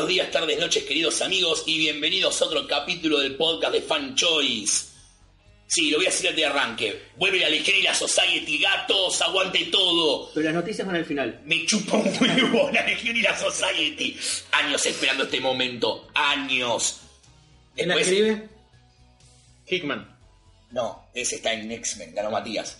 buenos días, tardes, noches, queridos amigos, y bienvenidos a otro capítulo del podcast de Fan Choice. Sí, lo voy a decir de arranque. Vuelve la Legión y la Society, gatos, aguante todo. Pero las noticias van al final. Me chupa un huevo la Legión y la Society. Años esperando este momento, años. ¿Quién la escribe? Hickman. No, ese está en X-Men, ganó Matías.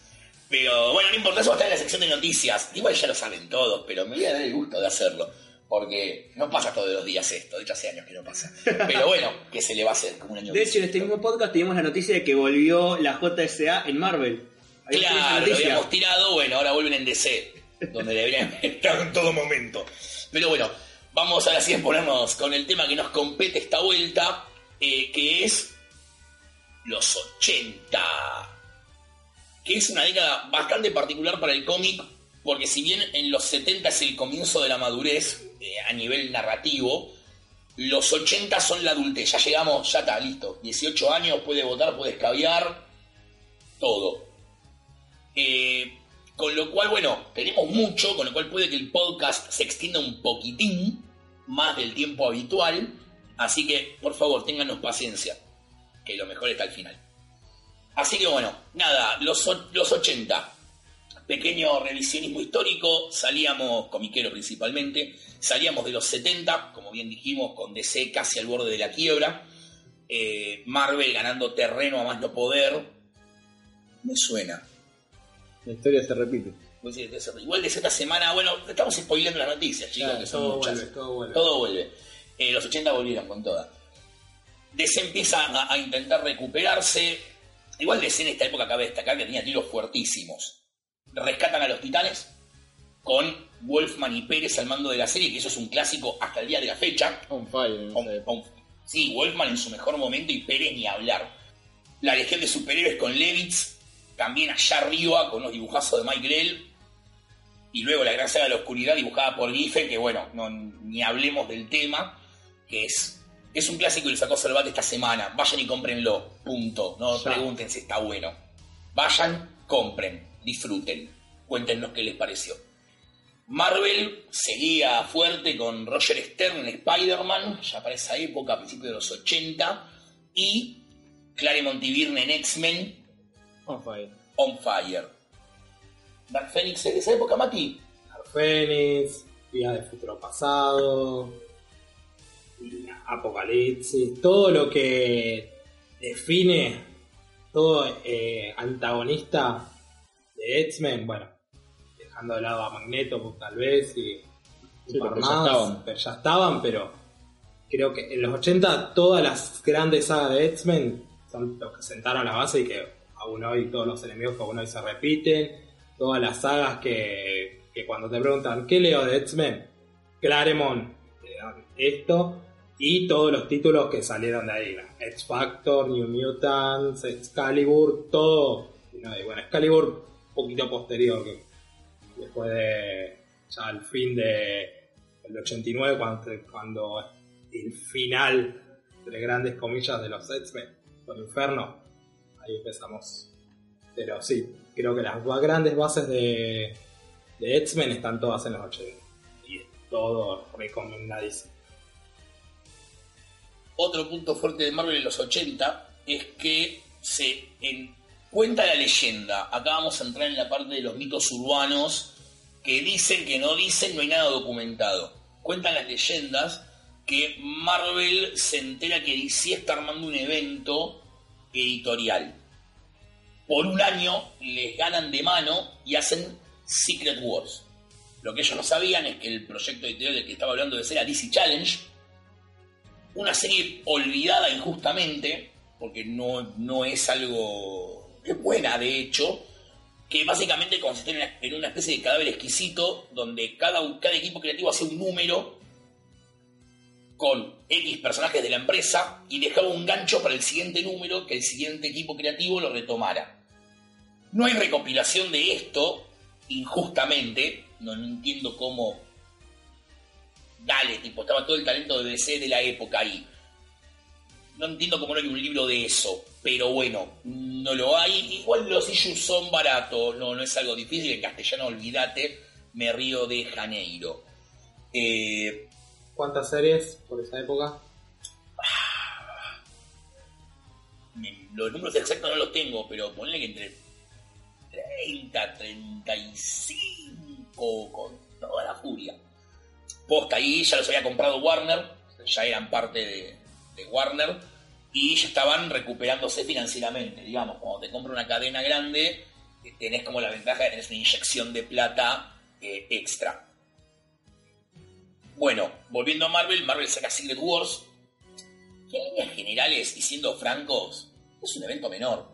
Pero bueno, no importa, eso está en la sección de noticias. Igual ya lo saben todos, pero me voy a dar el gusto de hacerlo. Porque no pasa todos los días esto, de hecho hace años que no pasa. Pero bueno, que se le va a hacer como un año De hecho, en este mismo podcast teníamos la noticia de que volvió la JSA en Marvel. Ahí Claro, lo habíamos tirado, bueno, ahora vuelven en DC, donde deberían estar en todo momento. Pero bueno, vamos ahora sí a ponernos con el tema que nos compete esta vuelta, eh, que es los 80. Que es una década bastante particular para el cómic, porque si bien en los 70 es el comienzo de la madurez eh, a nivel narrativo, los 80 son la adultez. Ya llegamos, ya está, listo. 18 años, puede votar, puede escabiar, todo. Eh, con lo cual, bueno, tenemos mucho, con lo cual puede que el podcast se extienda un poquitín más del tiempo habitual. Así que, por favor, ténganos paciencia, que lo mejor está al final. Así que bueno, nada, los, los 80. Pequeño revisionismo histórico, salíamos, comiquero principalmente, salíamos de los 70, como bien dijimos, con DC casi al borde de la quiebra. Eh, Marvel ganando terreno a más no poder. Me suena. La historia se repite. Pues Igual de esta semana, bueno, estamos spoileando las noticias, chicos, que son todo muchas. vuelve, todo vuelve. Todo vuelve. Eh, los 80 volvieron con toda. DC empieza a, a intentar recuperarse. Igual DC en esta época cabe destacar que tenía tiros fuertísimos. Rescatan a los titanes con Wolfman y Pérez al mando de la serie, que eso es un clásico hasta el día de la fecha. On fire. sí, Wolfman en su mejor momento y Pérez ni hablar. La Legión de Superhéroes con Levitz, también allá arriba con los dibujazos de Mike Grell. Y luego la Gran Saga de la Oscuridad dibujada por Giffen, que bueno, no, ni hablemos del tema, que es, es un clásico y lo sacó Salvat esta semana. Vayan y cómprenlo, punto. No Ya. pregunten si está bueno. Vayan, compren, disfruten, cuéntenos qué les pareció. Marvel seguía fuerte con Roger Stern en Spider-Man, ya para esa época, a principios de los 80, y Claremont y Byrne en X-Men On fire. on Fire. Dark Phoenix de esa época, Mati. Phoenix, Día de Futuro Pasado, Apocalipsis, todo lo que define todo eh, antagonista X-Men, bueno, dejando de lado a Magneto pues, tal vez y Sí, un par porque ya estaban. pero ya estaban, pero creo que en los 80 todas las grandes sagas de X-Men son los que sentaron la base y que aún hoy todos los enemigos que aún hoy se repiten, todas las sagas que, que cuando te preguntan ¿qué leo de X-Men? Claremont esto y todos los títulos que salieron de ahí. X Factor, New Mutants, Excalibur, todo, y no, y bueno, Excalibur poquito posterior que después de ya al fin de el 89 cuando, cuando el final entre grandes comillas de los X-Men con Inferno ahí empezamos. Pero sí creo que las grandes bases de, de X-Men están todas en los 80 y es todo recomendadísimo. Otro punto fuerte de Marvel en los 80 es que se en- cuenta la leyenda. Acá vamos a entrar en la parte de los mitos urbanos que dicen, que no dicen, no hay nada documentado. Cuentan las leyendas que Marvel se entera que DC está armando un evento editorial. Por un año les ganan de mano y hacen Secret Wars. Lo que ellos no sabían es que el proyecto editorial del que estaba hablando de ser era DC Challenge, una serie olvidada injustamente, porque no, no es algo. Es buena de hecho, que básicamente consiste en una, especie de cadáver exquisito, donde cada, cada equipo creativo hacía un número con X personajes de la empresa y dejaba un gancho para el siguiente número que el siguiente equipo creativo lo retomara. No hay recopilación de esto, injustamente, no, no entiendo cómo dale, tipo, estaba todo el talento de DC de la época ahí. No entiendo cómo no hay un libro de eso, pero bueno, no lo hay. Igual los issues son baratos, no, no es algo difícil. En castellano, olvídate, me río de Janeiro. Eh, ¿Cuántas series por esa época? Me- los números exactos no los tengo, pero ponle que entre 30, 35 con toda la furia. Posta ahí ya los había comprado Warner, ya eran parte de, de Warner y ya estaban recuperándose financieramente. Digamos, cuando te compra una cadena grande, eh, tenés como la ventaja de tener una inyección de plata eh, extra. Bueno, volviendo a Marvel, Marvel saca Secret Wars, que en líneas generales, y siendo francos, es un evento menor.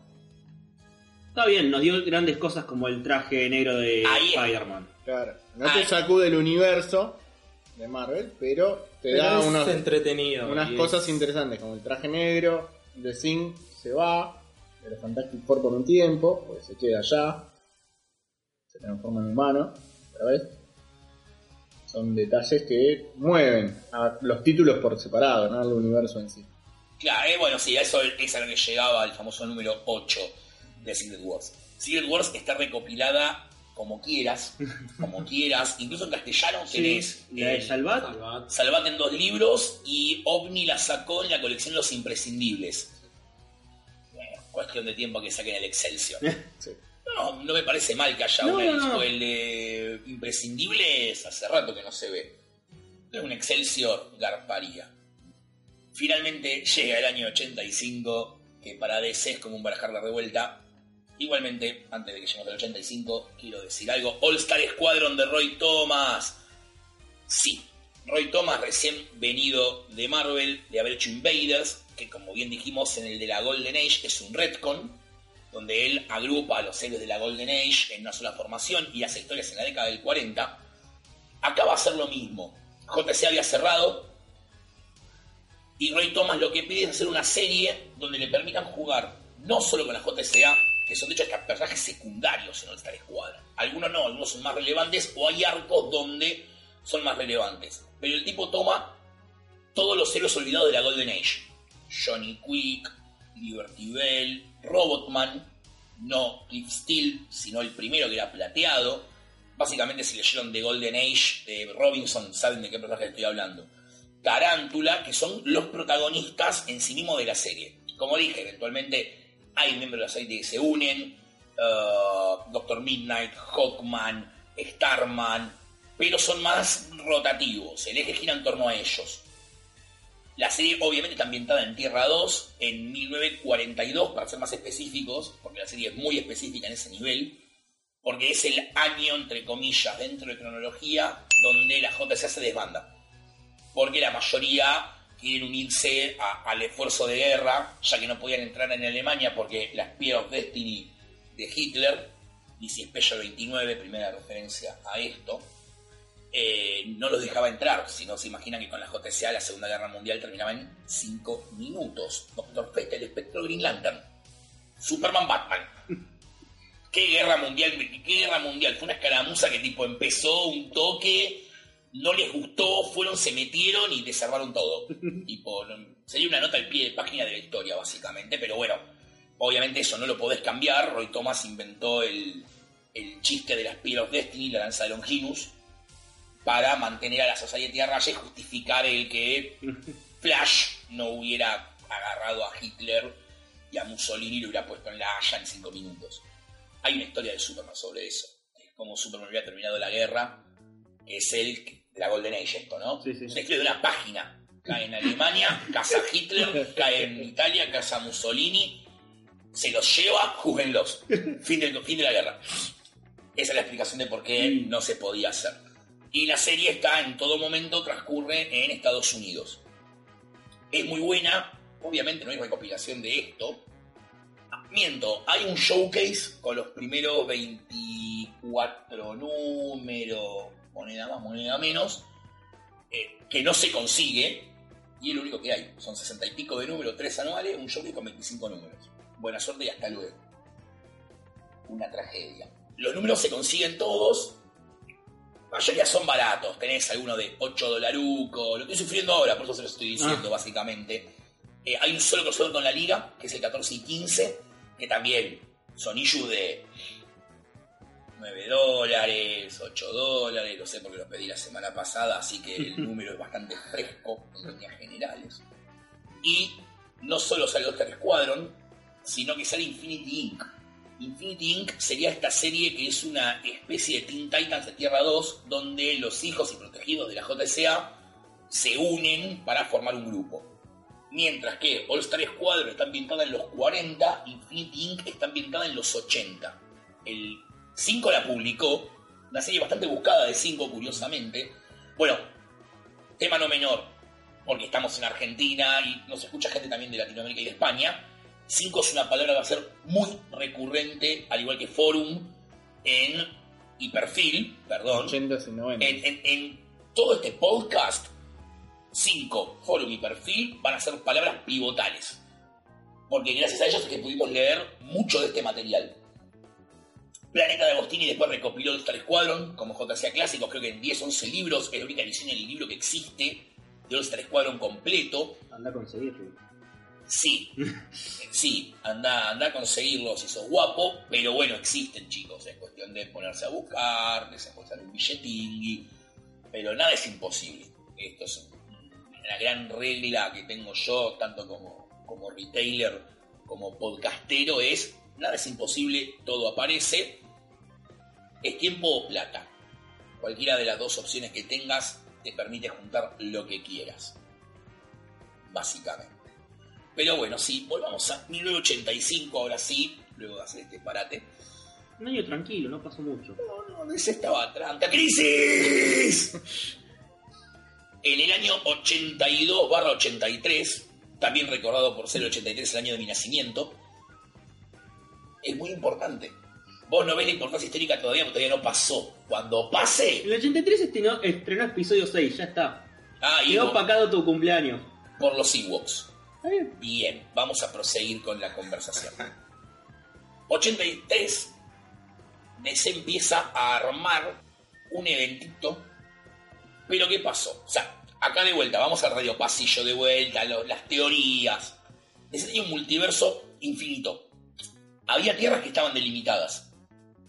Está bien, nos dio grandes cosas como el traje negro de. Spider-Man. Claro. No Ay. te sacude el universo de Marvel, pero te Pero da es unos, entretenido. unas es- cosas interesantes, como el traje negro, The Thing se va, de los Fantastic Four por un tiempo, porque se queda allá, se transforma en humano, otra vez. Son detalles que mueven a los títulos por separado, no al universo en sí. Claro, eh, bueno, sí, a eso es a lo que llegaba el famoso número 8 de Secret Wars. Secret Wars está recopilada como quieras, como quieras, incluso en castellano tenés la de eh, Salvat. Salvat. Salvat en dos libros y OVNI la sacó en la colección Los Imprescindibles. Bueno, cuestión de tiempo que saquen el Excelsior. Sí. No, no me parece mal que haya No, una no, el de Imprescindibles, hace rato que no se ve. Pero un Excelsior garparía. Finalmente llega el año 85, que para DC es como un barajar la revuelta. Igualmente, antes de que lleguemos al 85, quiero decir algo. All Star Squadron de Roy Thomas. Sí, Roy Thomas recién venido de Marvel, de haber hecho Invaders, que como bien dijimos en el de la Golden Age es un retcon, donde él agrupa a los héroes de la Golden Age en una sola formación y hace historias en la década del 40. Acá va a ser lo mismo. JC había cerrado y Roy Thomas lo que pide es hacer una serie donde le permitan jugar no solo con la JSA, que son de hecho personajes secundarios en Star Squadron. Algunos no, algunos son más relevantes o hay arcos donde son más relevantes. Pero el tipo toma todos los héroes olvidados de la Golden Age. Johnny Quick, Liberty Bell, Robotman, no Cliff Steele, sino el primero que era plateado. Básicamente si leyeron The Golden Age de Robinson saben de qué personaje estoy hablando. Tarántula, que son los protagonistas en sí mismos de la serie. Como dije, eventualmente hay miembros de la serie que se unen, uh, Doctor Midnight, Hawkman, Starman, pero son más rotativos, el eje gira en torno a ellos. La serie obviamente está ambientada en Tierra 2, en 1942, para ser más específicos, porque la serie es muy específica en ese nivel, porque es el año, entre comillas, dentro de cronología, donde la JSA se desbanda. Porque la mayoría quieren unirse a- al esfuerzo de guerra, ya que no podían entrar en Alemania porque la Spear of Destiny de Hitler, DC Special 29, primera referencia a esto, eh, no los dejaba entrar. Si no se imaginan que con la JSA la Segunda Guerra Mundial terminaba en 5 minutos. Doctor Fate, el espectro Green Lantern. Superman Batman. ¿Qué guerra mundial? ¿Qué guerra mundial? Fue una escaramuza que tipo empezó un toque, no les gustó, fueron, se metieron y desarmaron todo. tipo, sería una nota al pie de página de la historia, básicamente, pero bueno, obviamente eso no lo podés cambiar. Roy Thomas inventó el, el chiste de la Spear of Destiny, la lanza de Longinus, para mantener a la Society a raya y justificar el que Flash no hubiera agarrado a Hitler y a Mussolini y lo hubiera puesto en la Haya en cinco minutos. Hay una historia de Superman sobre eso. Es como Superman hubiera terminado la guerra. Es el de la Golden Age esto, ¿no? Sí, sí. Es una de página. Cae en Alemania, casa Hitler, cae en Italia, casa Mussolini. Se los lleva, júguenlos. Fin, del, fin de la guerra. Esa es la explicación de por qué no se podía hacer. Y la serie está en todo momento, transcurre en Estados Unidos. Es muy buena, obviamente no hay recopilación de esto. Miento, hay un showcase con los primeros 24 números, moneda más, moneda menos, eh, que no se consigue, y es lo único que hay. Son 60 y pico de números, 3 anuales, un showcase con 25 números. Buena suerte y hasta luego. Una tragedia. Los números se consiguen todos, la mayoría son baratos, tenés alguno de 8 dolarucos, lo estoy sufriendo ahora, por eso se lo estoy diciendo básicamente. Eh, hay un solo crossover con la liga, que es el 14 y 15, que también son issues de 9 dólares, 8 dólares, lo sé porque lo pedí la semana pasada, así que el número es bastante fresco en líneas generales. Y no solo sale Star Squadron, sino que sale Infinity Inc. Infinity Inc. sería esta serie que es una especie de Teen Titans de Tierra 2, donde los hijos y protegidos de la JSA se unen para formar un grupo. Mientras que All Star Squadron está ambientada en los 40, Infinity Inc. está ambientada en los 80. El 5 la publicó, una serie bastante buscada de 5 curiosamente. Bueno, tema no menor, porque estamos en Argentina y nos escucha gente también de Latinoamérica y de España. 5 es una palabra que va a ser muy recurrente, al igual que forum, en y perfil, perdón, 80 y 90. en, en- en todo este podcast, 5, forum y perfil van a ser palabras pivotales. Porque gracias a ellos es que pudimos leer mucho de este material. Planeta de Agostini después recopiló el Star Squadron como JCA Clásicos, creo que en 10, 11 libros, es la única edición en el libro que existe de All Star Squadron completo. Anda a conseguirlo. Sí, sí, anda, anda a conseguirlo si sos guapo, pero bueno, existen chicos, es cuestión de ponerse a buscar, desembolsar un billetín, pero nada es imposible. Esto es una gran regla que tengo yo, tanto como, como retailer, como podcastero, es nada es imposible, todo aparece, es tiempo o plata. Cualquiera de las dos opciones que tengas te permite juntar lo que quieras, básicamente. Pero bueno, sí, volvamos a 1985, ahora sí, luego de hacer este parate. Un año tranquilo, no pasó mucho. No, no, ese estaba tranca. ¡Crisis! En el año 82 barra 83, también recordado por ser el 83 el año de mi nacimiento, es muy importante. Vos no ves la importancia histórica todavía, porque todavía no pasó. Cuando pase, El 83 estrenó, estrenó episodio 6, ya está. ah, y Quedó opacado tu cumpleaños. por los Ewoks. Bien. Bien, vamos a proseguir con la conversación. 83, DC empieza a armar un eventito, pero ¿qué pasó? O sea, acá de vuelta, vamos al radio pasillo de vuelta, lo- las teorías. DC tenía un multiverso infinito. Había tierras que estaban delimitadas.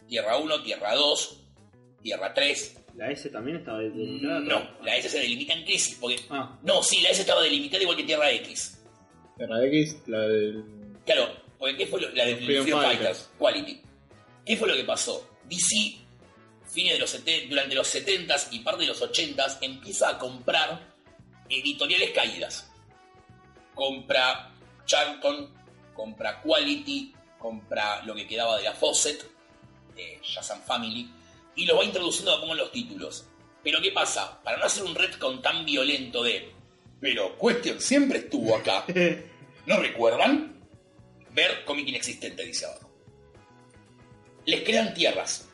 Tierra 1, Tierra 2, Tierra 3. La S también estaba delimitada. No, la S se delimita en crisis, porque... Ah, No, sí, la S estaba delimitada igual que Tierra X. Terra X, la del. Claro, porque ¿qué fue lo, la de Freedom, Freedom Fighters, Fighters. Quality? ¿Qué fue lo que pasó? DC, fines de los 70, durante los 70s y parte de los 80s, empieza a comprar editoriales caídas. Compra Charlton, compra Quality, compra lo que quedaba de la Fawcett, de Shazam Family, y lo va introduciendo a poco en los títulos. Pero ¿qué pasa? Para no hacer un retcon tan violento de... Pero Question siempre estuvo acá. ¿No recuerdan? Ver cómic inexistente, dice abajo. Les crean tierras.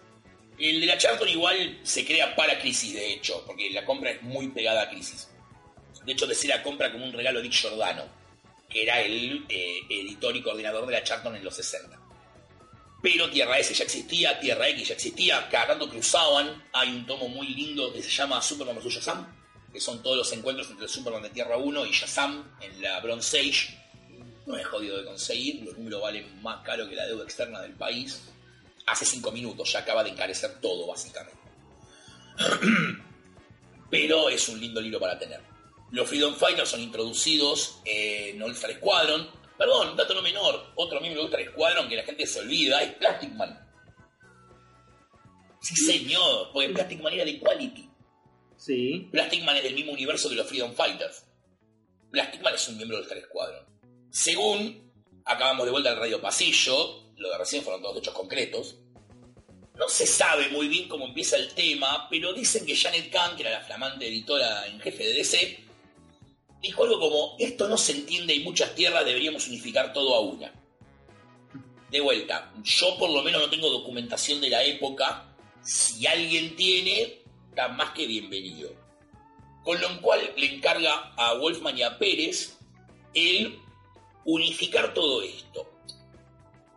El de la Charlton igual se crea para Crisis, de hecho, porque la compra es muy pegada a Crisis. De hecho, DC la compra como un regalo a Dick Giordano, que era el eh, editor y coordinador de la Charlton en los 60. Pero Tierra S ya existía, Tierra X ya existía, cada tanto cruzaban. Hay un tomo muy lindo que se llama Superman vs. Shazam, que son todos los encuentros entre Superman de Tierra 1 y Shazam en la Bronze Age. No es jodido de conseguir, los números valen más caro que la deuda externa del país. Hace cinco minutos ya acaba de encarecer todo, básicamente. Pero es un lindo libro para tener. Los Freedom Fighters son introducidos en All Star Squadron. Perdón, dato no menor, otro miembro de All Star Squadron que la gente se olvida es Plastic Man. Sí, señor, porque Plastic Man era de Quality. sí. Plastic Man es del mismo universo que los Freedom Fighters. Plastic Man es un miembro del Star Squadron. Según acabamos de vuelta al radio pasillo, lo de recién fueron todos hechos concretos. No se sabe muy bien cómo empieza el tema, pero dicen que Janet Kahn, que era la flamante editora en jefe de DC, dijo algo como: Esto no se entiende y muchas tierras deberíamos unificar todo a una. De vuelta, yo por lo menos no tengo documentación de la época. Si alguien tiene, está más que bienvenido. Con lo cual le encarga a Wolfman y a Pérez el unificar todo esto.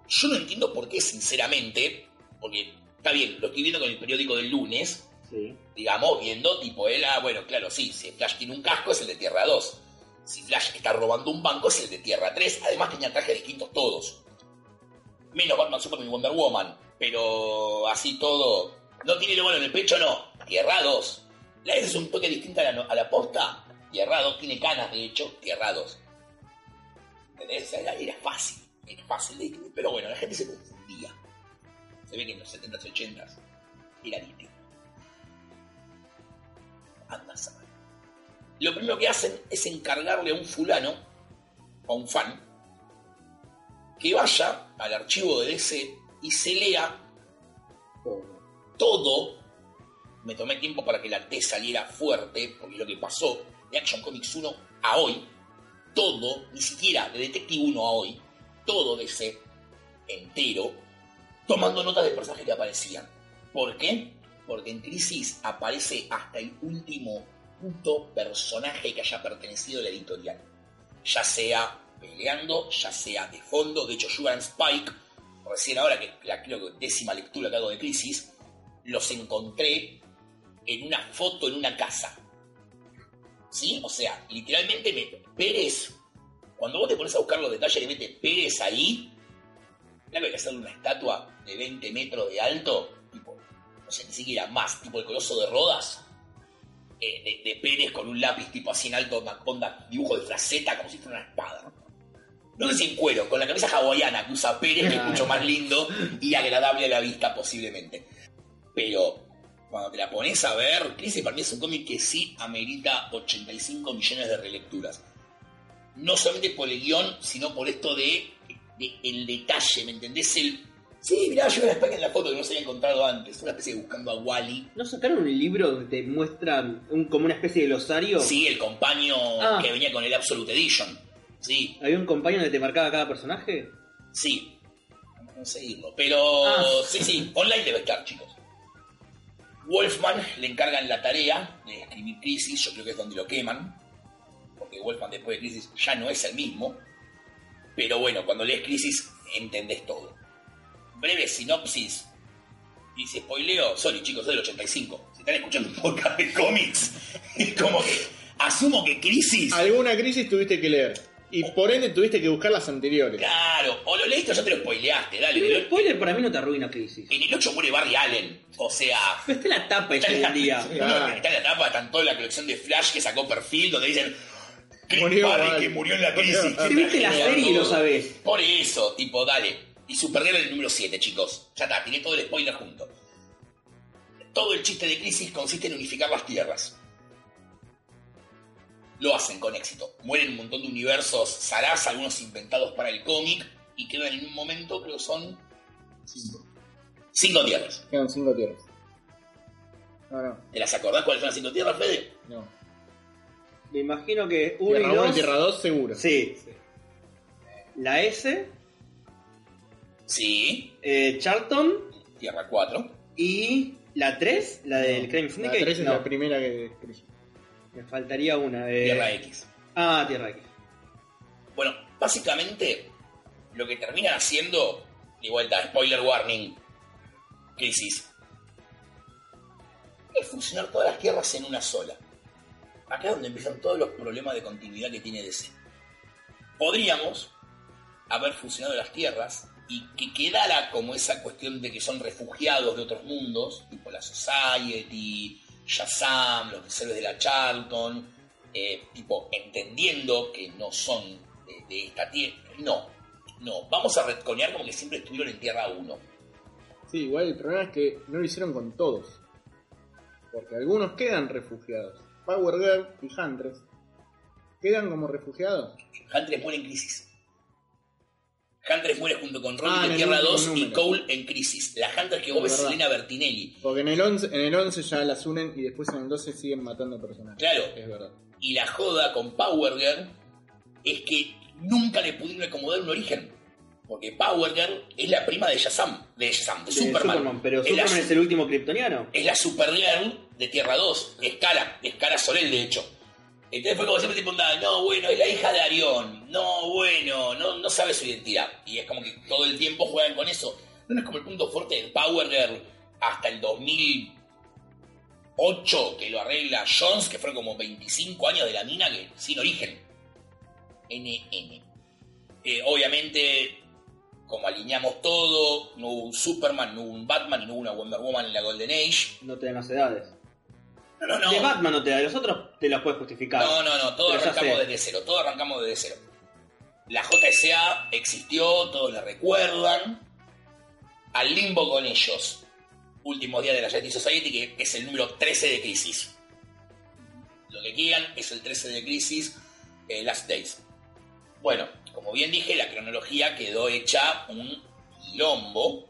Yo no entiendo por qué, sinceramente, porque está bien, lo estoy viendo con el periódico del lunes, Sí. Digamos, viendo tipo él, ah, bueno, claro, sí, si Flash tiene un casco es el de Tierra 2. Si Flash está robando un banco es el de Tierra 3. Además tenían trajes distintos todos. Menos Batman, Superman y Wonder Woman. Pero así todo. ¿No tiene lo bueno en el pecho? No. Tierra 2. La es un toque distinto a la, a la posta. Tierra 2 tiene canas, de hecho. Tierra 2. ¿Entendés? Era, era fácil. Era fácil de. Pero bueno, la gente se confundía. Se ve que en los 70s y 80s era distinto. Anda a. Lo primero que hacen es encargarle a un fulano, a un fan, que vaya al archivo de DC y se lea todo. Me tomé tiempo para que la T saliera fuerte, porque lo que pasó de Action Comics 1 a hoy. Todo, ni siquiera de Detective 1 a hoy, todo DC entero, tomando notas de personajes que aparecían. ¿Por qué? Porque en Crisis aparece hasta el último puto personaje que haya pertenecido a la editorial. Ya sea peleando, ya sea de fondo. De hecho, Sugar Spike, recién ahora que la creo que décima lectura que hago de Crisis, los encontré en una foto en una casa. ¿Sí? O sea, literalmente me, Pérez, cuando vos te pones a buscar los detalles y metes Pérez ahí, claro que hacerle una estatua de 20 metros de alto, no sé, ni siquiera más, tipo el coloso de Rodas, eh, de, Pérez con un lápiz tipo así en alto, onda, dibujo de fraseta, como si fuera una espada. No sé si en cuero, con la camisa hawaiana que usa Pérez, que es mucho más lindo y agradable a la vista posiblemente. Pero cuando te la pones a ver, Crisis para mí es un cómic que sí amerita 85 millones de relecturas. No solamente por el guion, sino por esto de, de el detalle, ¿me entendés? El, sí, mirá, yo era Spike en la foto que no se había encontrado antes, una especie de buscando a Wally. ¿No sacaron un libro donde te muestran un, como una especie de glosario? Sí, el compañero Ah. que venía con el Absolute Edition. Sí, ¿Había un compañero donde te marcaba cada personaje? sí. Vamos a conseguirlo. Pero Ah. sí, sí, online debe estar, chicos. Wolfman le encargan la tarea de escribir Crisis, yo creo que es donde lo queman, porque Wolfman después de Crisis ya no es el mismo. Pero bueno, cuando lees Crisis entendés todo. Breve sinopsis. Y si spoileo, sorry chicos, soy del 85. Si están escuchando un podcast de cómics, es como que asumo que Crisis... Alguna crisis tuviste que leer. Y por ende tuviste que buscar las anteriores. Claro, o lo leíste o ya te lo spoileaste, dale. Pero el spoiler para mí no te arruina Crisis. en el 8 muere Barry Allen. O sea, Pero está en la tapa en la, día. Claro. está en la tapa, está en toda la colección de Flash que sacó perfil, donde dicen Murió Barry Barry. que murió en la crisis. Si viste la serie y lo sabés. Por eso, tipo, dale. Y Supergirl el número 7, chicos. Ya está, tiene todo el spoiler junto. Todo el chiste de Crisis consiste en unificar las tierras. Lo hacen con éxito. Mueren un montón de universos zarás, algunos inventados para el cómic, y quedan en un momento, creo que son Cinco. cinco tierras. Quedan cinco tierras. No, no, ¿Te las acordás cuáles son las cinco tierras, Fede? no. Me imagino que uno Tierra y 1 y dos. Tierra 2 seguro. Sí. La S, Sí. eh, Charlton Tierra 4. y la 3, la del Crime La Syndicate. 3 es no, la primera que me faltaría una. eh. Tierra X. Ah, Tierra X. Bueno, básicamente lo que terminan haciendo, de vuelta, spoiler warning, crisis, es fusionar todas las tierras en una sola. Acá es donde empiezan todos los problemas de continuidad que tiene DC. Podríamos haber fusionado las tierras y que quedara como esa cuestión de que son refugiados de otros mundos, tipo la Society, Shazam, los héroes de la Charlton, eh, tipo entendiendo que no son de, de esta tierra. No, no, vamos a retconear como que siempre estuvieron en Tierra 1. Sí, igual el problema es que no lo hicieron con todos. Porque algunos quedan refugiados. Power Girl y Huntress quedan como refugiados. Huntress muere en crisis. Huntress muere junto con Robin Ah, en Tierra último 2 y. Cole en crisis. La Huntress que vos ves Es. Elena Bertinelli. Porque en el 11, en el 11 ya las unen y después en el 12 siguen matando personajes. Claro, Es verdad. y la joda con Power Girl es que nunca le pudieron acomodar un origen. Porque Power Girl es la prima de Shazam, de Shazam, de, De Superman. Pero es, la, Superman es el último kryptoniano. es la Supergirl de Tierra 2, es Cara, es Cara Sorel de hecho. Entonces fue como siempre tipo, no, bueno, es la hija de Arión, no, bueno, no, no sabe su identidad. Y es como que todo el tiempo juegan con eso. No es como el punto fuerte del Power Girl hasta el 2008 que lo arregla Jones, que fueron como 25 años de la mina que sin origen. NN. Eh, obviamente como alineamos todo, no hubo un Superman, no hubo un Batman y no hubo una Wonder Woman en la Golden Age. No te dan las edades. No, no, no. De Batman no te da, de los otros te las puedes justificar. No, no, no, todo Pero ya arrancamos desde cero, todo arrancamos desde cero. La JSA existió, todos la recuerdan. Al limbo con ellos. Últimos días de la Justice Society, que es el número 13 de Crisis. Lo que quieran es el 13 de Crisis, eh, Last Days. Bueno, como bien dije, la cronología quedó hecha un quilombo.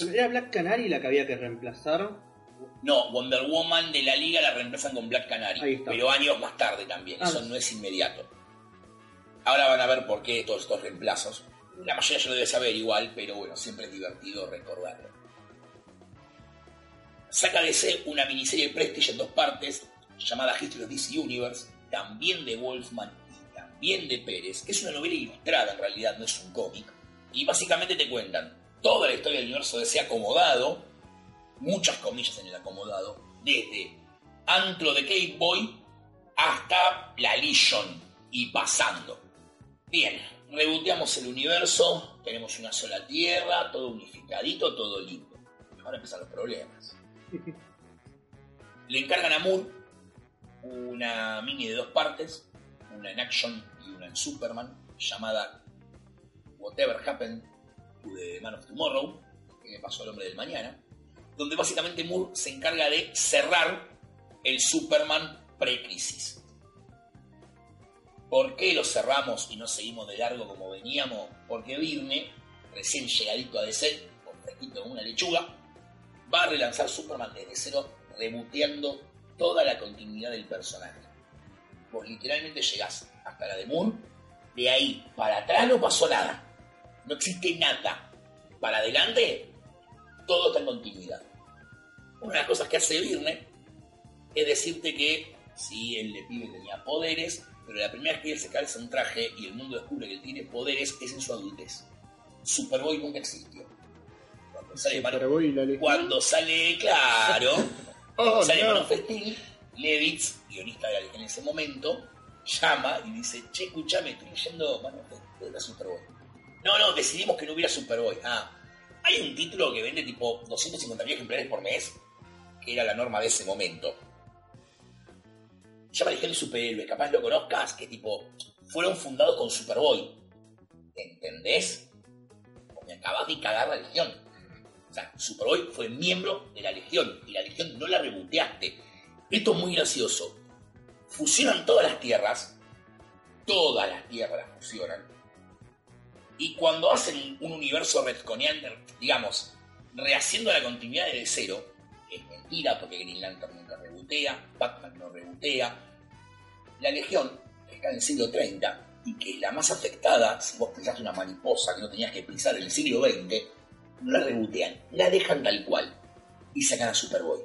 ¿Era Black Canary la que había que reemplazar? No, Wonder Woman de la liga la reemplazan con Black Canary, pero años más tarde también, Ah. eso no es inmediato. Ahora van a ver por qué todos estos reemplazos. La mayoría ya lo debe saber igual, pero bueno, siempre es divertido recordarlo. Saca DC una miniserie de Prestige en dos partes, llamada History of DC Universe, también de Wolfman y también de Pérez, que es una novela ilustrada en realidad, no es un cómic. Y básicamente te cuentan toda la historia del universo DC acomodado, muchas comillas en el acomodado, desde Antro de Cape Boy hasta la Legion y pasando. Bien, reboteamos el universo, tenemos una sola tierra, todo unificadito, todo lindo. Ahora empiezan los problemas. Le encargan a Moore una mini de dos partes, una en Action y una en Superman, llamada Whatever Happened to the Man of Tomorrow, que le pasó al hombre del mañana, donde básicamente Moore se encarga de cerrar el Superman pre-crisis. ¿Por qué lo cerramos y no seguimos de largo como veníamos? Porque Virne, recién llegadito a DC, con fresquito como una lechuga, va a relanzar Superman desde cero, reboteando toda la continuidad del personaje. Vos literalmente llegás hasta la de Moore, de ahí para atrás no pasó nada. No existe nada. Para adelante, todo está en continuidad. Una de las cosas que hace Virne es decirte que sí, el de pibe tenía poderes, pero la primera vez que él se calza un traje y el mundo descubre que él tiene poderes es en su adultez. Superboy nunca existió. Cuando sale, Superboy la cuando sale claro, Oh, sale no. Man of Steel, Levitz, guionista de en ese momento, llama y dice, che, escuchame, estoy leyendo Man of Steel, la Superboy. No, no, decidimos que no hubiera Superboy. Ah, hay un título que vende tipo 250.000 ejemplares por mes, era la norma de ese momento. Se llama Legión de Superhéroes, capaz lo conozcas, que tipo, fueron fundados con Superboy. ¿Entendés? Me acabas de cagar la Legión. O sea, Superboy fue miembro de la Legión y la Legión no la reboteaste. Esto es muy gracioso. Fusionan todas las tierras, todas las tierras fusionan. Y cuando hacen un universo retconiano, digamos, rehaciendo la continuidad de cero, es mentira porque Green Lantern nunca rebotea, Batman no rebotea. La Legión, está en el siglo 30 y que es la más afectada, si vos pisaste una mariposa que no tenías que pisar en el siglo XX, no la rebotean, la dejan tal cual y sacan a Superboy.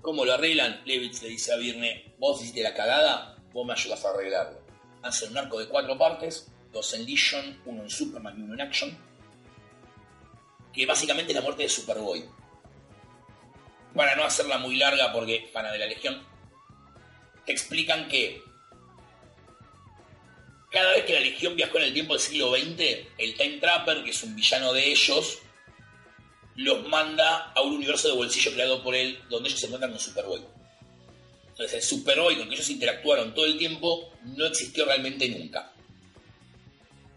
¿Cómo lo arreglan? Levitz le dice a Virne, vos hiciste la cagada, vos me ayudas a arreglarlo. Hacen un arco de cuatro partes, dos en Legion, uno en Superman y uno en Action, que básicamente es la muerte de Superboy. Para no hacerla muy larga porque pana de la Legión, te explican que cada vez que la Legión viajó en el tiempo del siglo XX, el Time Trapper, que es un villano de ellos, los manda a un universo de bolsillo creado por él, donde ellos se encuentran con Superboy. Entonces el Superboy con que ellos interactuaron todo el tiempo no existió realmente nunca.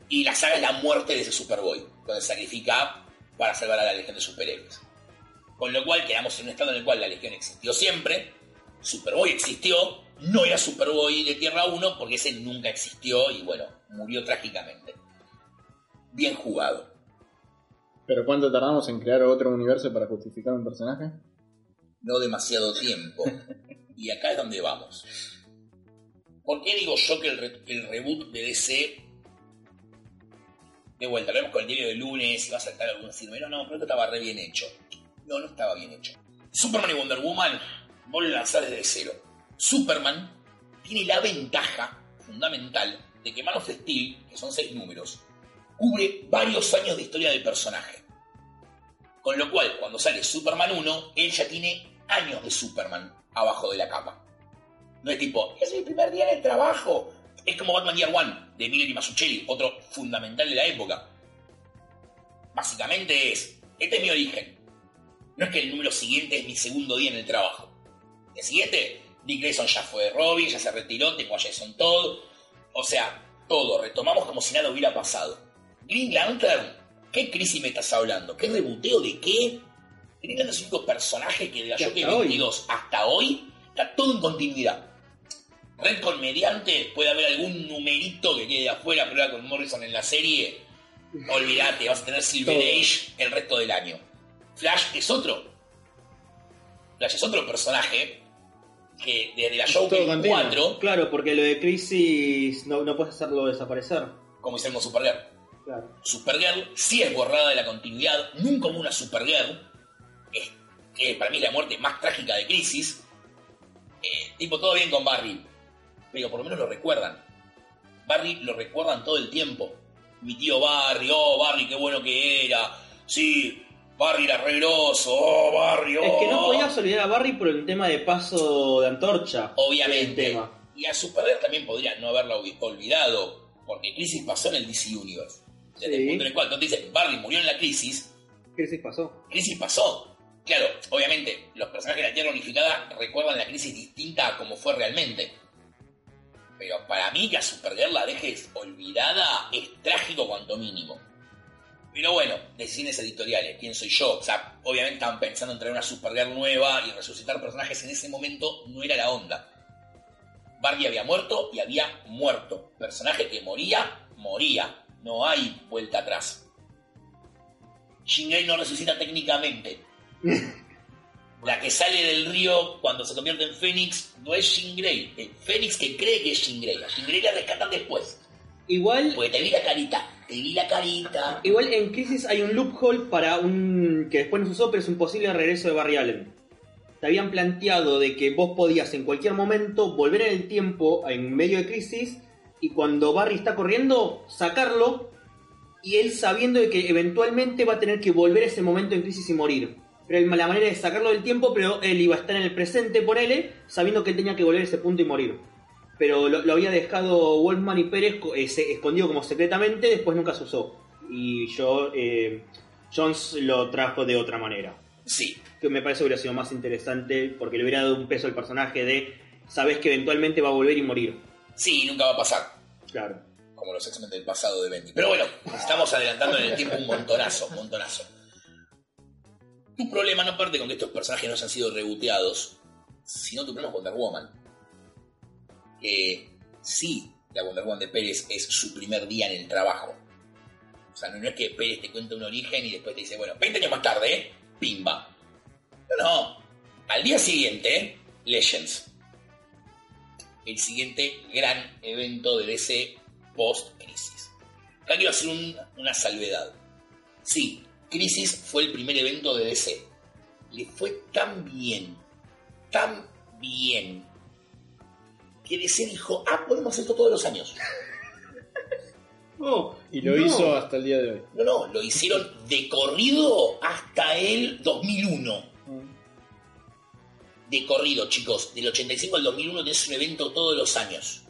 Y la saga es la muerte de ese Superboy, donde sacrifica para salvar a la Legión de Superhéroes. Con lo cual quedamos en un estado en el cual la Legión existió siempre, Superboy existió, no era Superboy de Tierra 1 porque ese nunca existió y bueno, murió trágicamente. Bien jugado. ¿Pero cuánto tardamos en crear otro universo para justificar un personaje? no demasiado tiempo. y acá es donde vamos. ¿Por qué digo yo que el, re- el reboot de DC... De vuelta, lo vemos con el diario de lunes y va a saltar algún decirme, no, no, pero esto estaba re bien hecho. No, no estaba bien hecho. Superman y Wonder Woman, vos lo lanzás desde cero. Superman tiene la ventaja fundamental de que Man of Steel, que son seis números, cubre varios años de historia del personaje. Con lo cual, cuando sale Superman 1, él ya tiene años de Superman abajo de la capa. No es tipo, es mi primer día en el trabajo. Es como Batman Year One, de Miller y Masuccelli, otro fundamental de la época. Básicamente es, este es mi origen. No es que el número siguiente es mi segundo día en el trabajo. El siguiente, Dick Grayson ya fue Robin, ya se retiró, tengo a Jason Todd. O sea, todo, retomamos como si nada hubiera pasado. Green Lantern, ¿qué crisis me estás hablando? ¿Qué rebuteo de qué? Green Lantern es el único personaje que de la Joker hasta hoy. 22 hasta hoy está todo en continuidad. Redcon mediante puede haber algún numerito que quede afuera, pero ahora con Morrison en la serie, olvídate, vas a tener Silver. Age el resto del año. Flash es otro. Flash es otro personaje que desde la Joker continuo. 4, Claro, porque lo de Crisis no, no puedes hacerlo desaparecer. como hicimos con Supergirl. Claro. Supergirl sí es borrada de la continuidad, nunca como una Supergirl, es- que para mí es la muerte más trágica de Crisis. Eh, tipo, todo bien con Barry, pero por lo menos lo recuerdan. Barry lo recuerdan todo el tiempo. Mi tío Barry, oh Barry, qué bueno que era. Sí, Barry era regroso, oh Barry, oh. Es que no podías olvidar a Barry por el tema de paso de antorcha. Obviamente. Tema. Y a Supergirl también podría no haberla olvi- olvidado, porque Crisis pasó en el DC Universe. Desde Sí. el punto en el cual tú dices, Barry murió en la Crisis, Crisis pasó. Crisis pasó. Claro, obviamente, los personajes de la Tierra Unificada recuerdan la crisis distinta a como fue realmente. Pero para mí que a Supergirl la dejes olvidada es trágico cuanto mínimo. Pero bueno, decisiones editoriales, quién soy yo. O sea, obviamente estaban pensando en traer una Supergirl nueva y resucitar personajes en ese momento no era la onda. Barbie había muerto y había muerto. Personaje que moría, moría. No hay vuelta atrás. Grey no resucita técnicamente. La que sale del río cuando se convierte en Fénix no es Jean Grey. Fénix que cree que es Jean Grey. A Jean Grey la rescatan después. Igual, Porque te vi la carita. Te vi la carita. igual en Crisis hay un loophole para un. que después no se usó, pero es un posible regreso de Barry Allen. Te habían planteado de que vos podías en cualquier momento volver en el tiempo en medio de Crisis y cuando Barry está corriendo, sacarlo y él sabiendo de que eventualmente va a tener que volver a ese momento en Crisis y morir. Pero la manera de sacarlo del tiempo, pero él iba a estar en el presente por él, sabiendo que él tenía que volver a ese punto y morir. Pero lo, lo había dejado Wolfman y Pérez eh, se- escondido como secretamente, después nunca se usó. Y yo, eh, Jones lo trajo de otra manera. Sí. Que me parece que hubiera sido más interesante porque le hubiera dado un peso al personaje de sabes que eventualmente va a volver y morir. Sí, nunca va a pasar. Claro. Como los X-Men del pasado de Bendy. Pero bueno, estamos adelantando en el tiempo un montonazo, un montonazo. Tu problema no parte con que estos personajes no hayan sido reboteados, sino tu problema es Wonder Woman. Que sí, la Wonder Woman de Pérez es su primer día en el trabajo. O sea, no, es que Pérez te cuenta un origen y después te dice, bueno, 20 años más tarde, ¿eh? Pimba. No, no. Al día siguiente, Legends. El siguiente gran evento de DC post-crisis. Acá quiero hacer un- una salvedad. Sí, Crisis fue el primer evento de DC. Le fue tan bien, tan bien, que DC dijo, ah, podemos hacer esto todos los años. Oh, Y lo no. hizo hasta el día de hoy. No, no, lo hicieron de corrido hasta el 2001. De corrido, chicos. Del 85 al 2001 tenés un evento todos los años.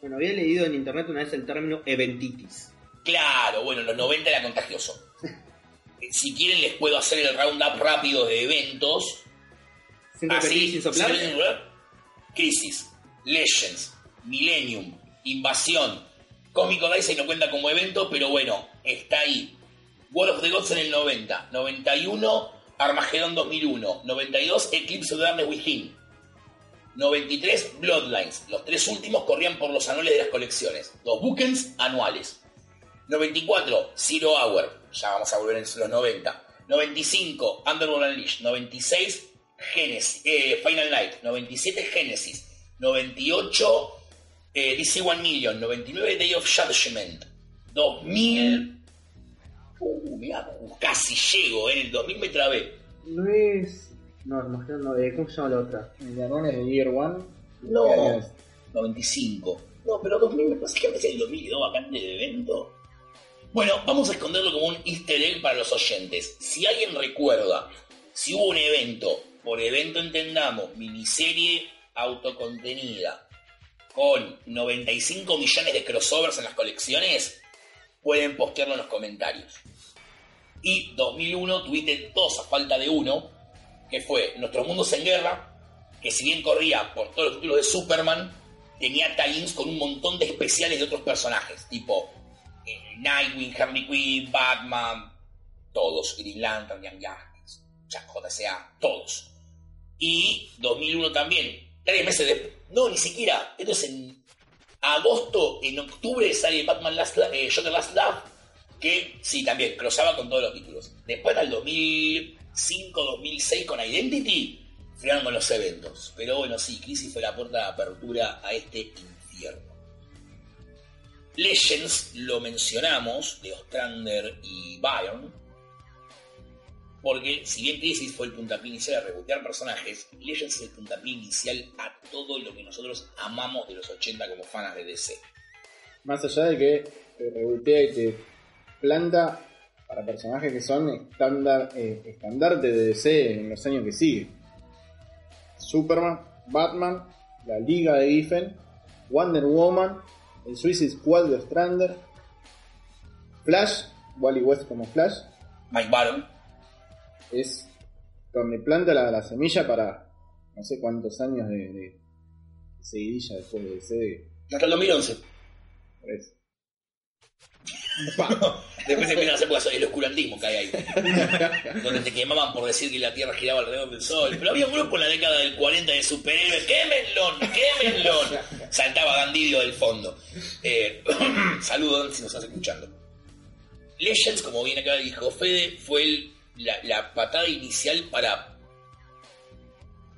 Bueno, había leído en internet una vez el término eventitis. Claro, bueno, en los 90 era contagioso. Si quieren les puedo hacer el roundup rápido de eventos. Sin repetir, Así, sin soplar. sin repetir. Crisis, Legends, Millennium, Invasión. Cómico Dice no cuenta como evento, pero bueno, está ahí. War of the Gods en el 90, 91, Armageddon 2001, 92, Eclipse of the Darkness Within, 93, Bloodlines. Los tres últimos corrían por los anuales de las colecciones. Dos bookends anuales. 94, Zero Hour. Ya vamos a volver en los 90. 95, Underworld Unleashed. 96, Genesis, eh, Final Night. 97, Genesis. 98, eh, DC One Million. 99, Day of Judgment. 2000... Uh, mirá, casi llego, eh, en el 2000 me trabé. No es. No, Armageddon no, eh, ¿cómo se llama la otra? El Garrón es de Year One. No. ¿Qué año es? 95. No, pero 2000 me parece que empecé el 2002 vacante de evento. Bueno, vamos a esconderlo como un easter egg para los oyentes. Si alguien recuerda si hubo un evento, por evento entendamos, miniserie autocontenida, con 95 millones de crossovers en las colecciones, pueden postearlo en los comentarios. Y 2001 tuviste dos a falta de uno, que fue Nuestros Mundos en Guerra, que si bien corría por todos los títulos de Superman, tenía tie con un montón de especiales de otros personajes, tipo eh, Nightwing, Harley Quinn, Batman, todos, Green Lantern, Young Justice, JCA, todos. Y 2001 también, tres meses. No, ni siquiera, entonces en agosto, en octubre sale Batman Last, eh, Joker Last Love, que sí, también, cruzaba con todos los títulos. Después del 2005-2006 con Identity, frenaron con los eventos. Pero bueno, sí, Crisis fue la puerta de apertura a este infierno. Legends lo mencionamos, de Ostrander y Byron, porque si bien Crisis fue el puntapié inicial de rebotear personajes, Legends es el puntapié inicial a todo lo que nosotros amamos de los 80 como fanas de DC. Más allá de que te rebotea y te planta para personajes que son estándar, eh, estandarte de DC en los años que siguen. Superman, Batman, la Liga de Giffen, Wonder Woman, el Suicide Squad de Strander, Flash, Wally West como Flash, Mike Baron. Es donde planta la, la semilla para no sé cuántos años de, de seguidilla después de DC. Hasta el 2011. por eso. Después se empiezan a hacer cosas, el oscurantismo que hay ahí. Donde te quemaban por decir que la Tierra giraba alrededor del Sol. Pero había un grupo en la década del 40 de superhéroes. ¡Quémenlo! ¡Quémenlo! Saltaba Gandidio del fondo. Eh, saludos si nos estás escuchando. Legends, como bien acá dijo Fede, fue el- la, la patada inicial para.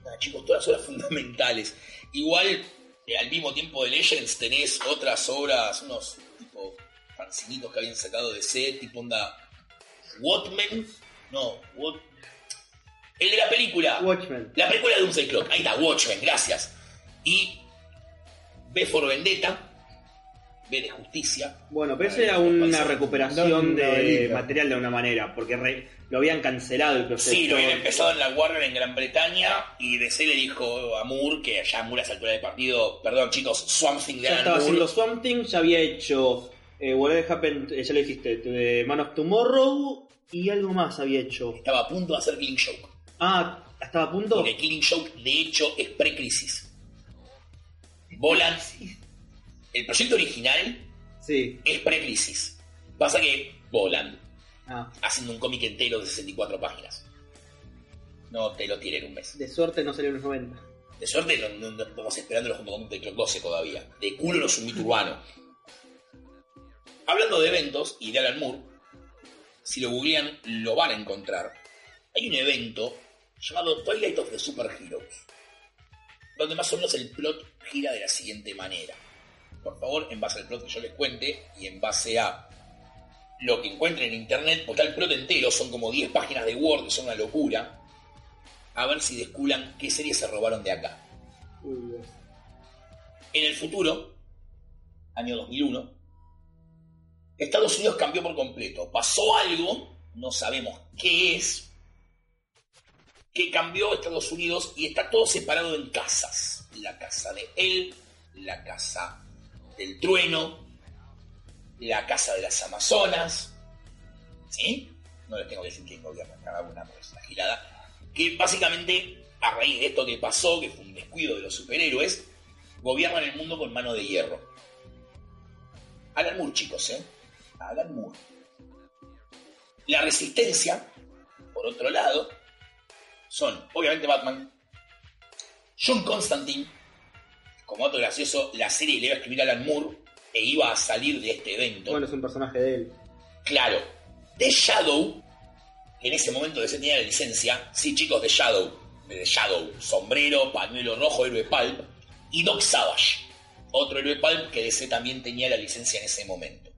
Nada, chicos, todas las obras fundamentales. Igual, eh, al mismo tiempo de Legends, tenés otras obras, unos tipo fanzinitos que habían sacado de C, tipo onda. Watchmen. No, What... El de la película. Watchmen. La película de Doomsday Clock. Ahí está, Watchmen, gracias. Y V for Vendetta. De Justicia. Bueno, pero eso era una recuperación de material de alguna manera, porque re- lo habían cancelado el proceso. Sí, lo habían empezado en la Warner en Gran Bretaña y DC le dijo a Moore que ya Moore a esa altura del partido, perdón chicos, Swamp Thing de Ya Alan estaba Moore. haciendo Swamp Thing, ya había hecho eh, Whatever Happened, eh, ya lo dijiste, de Man of Tomorrow y algo más había hecho. Estaba a punto de hacer Killing Joke. Ah, estaba a punto. Porque Killing Joke, de hecho, es pre-crisis. Volan. El proyecto original Sí. es pre-crisis. Pasa que volan Ah, haciendo un cómic entero de 64 páginas. No te lo tiren en un mes. de suerte no salió en los 90. De suerte no, no- estamos esperándolo junto con un Clock 12 todavía. De culo no es un mito urbano. Hablando de eventos y de Alan Moore, si lo googlean lo van a encontrar. Hay un evento llamado Twilight of the Super Heroes, donde más o menos el plot gira de la siguiente manera. Por favor, en base al plot que yo les cuente y en base a lo que encuentren en internet, porque está el plot entero, son como 10 páginas de Word, son una locura. A ver si desculan qué series se robaron de acá. En el futuro, año 2001, Estados Unidos cambió por completo. Pasó algo, no sabemos qué es, que cambió Estados Unidos y está todo separado en casas. La casa de él, la casa del trueno, la casa de las Amazonas. ¿Sí? No les tengo que decir quién gobierna cada una, pues la gilada. Que básicamente, a raíz de esto que pasó, que fue un descuido de los superhéroes, gobiernan el mundo con mano de hierro. Alan Moore, chicos, ¿eh? Alan Moore. La resistencia, por otro lado, son obviamente Batman, John Constantine, como dato gracioso, la serie le iba a escribir a Alan Moore e iba a salir de este evento. Bueno, es un personaje de él. Claro, The Shadow, que en ese momento DC tenía la licencia, sí chicos, The Shadow, de The Shadow, sombrero, pañuelo rojo, héroe pulp, y Doc Savage, otro héroe pulp que DC también tenía la licencia en ese momento.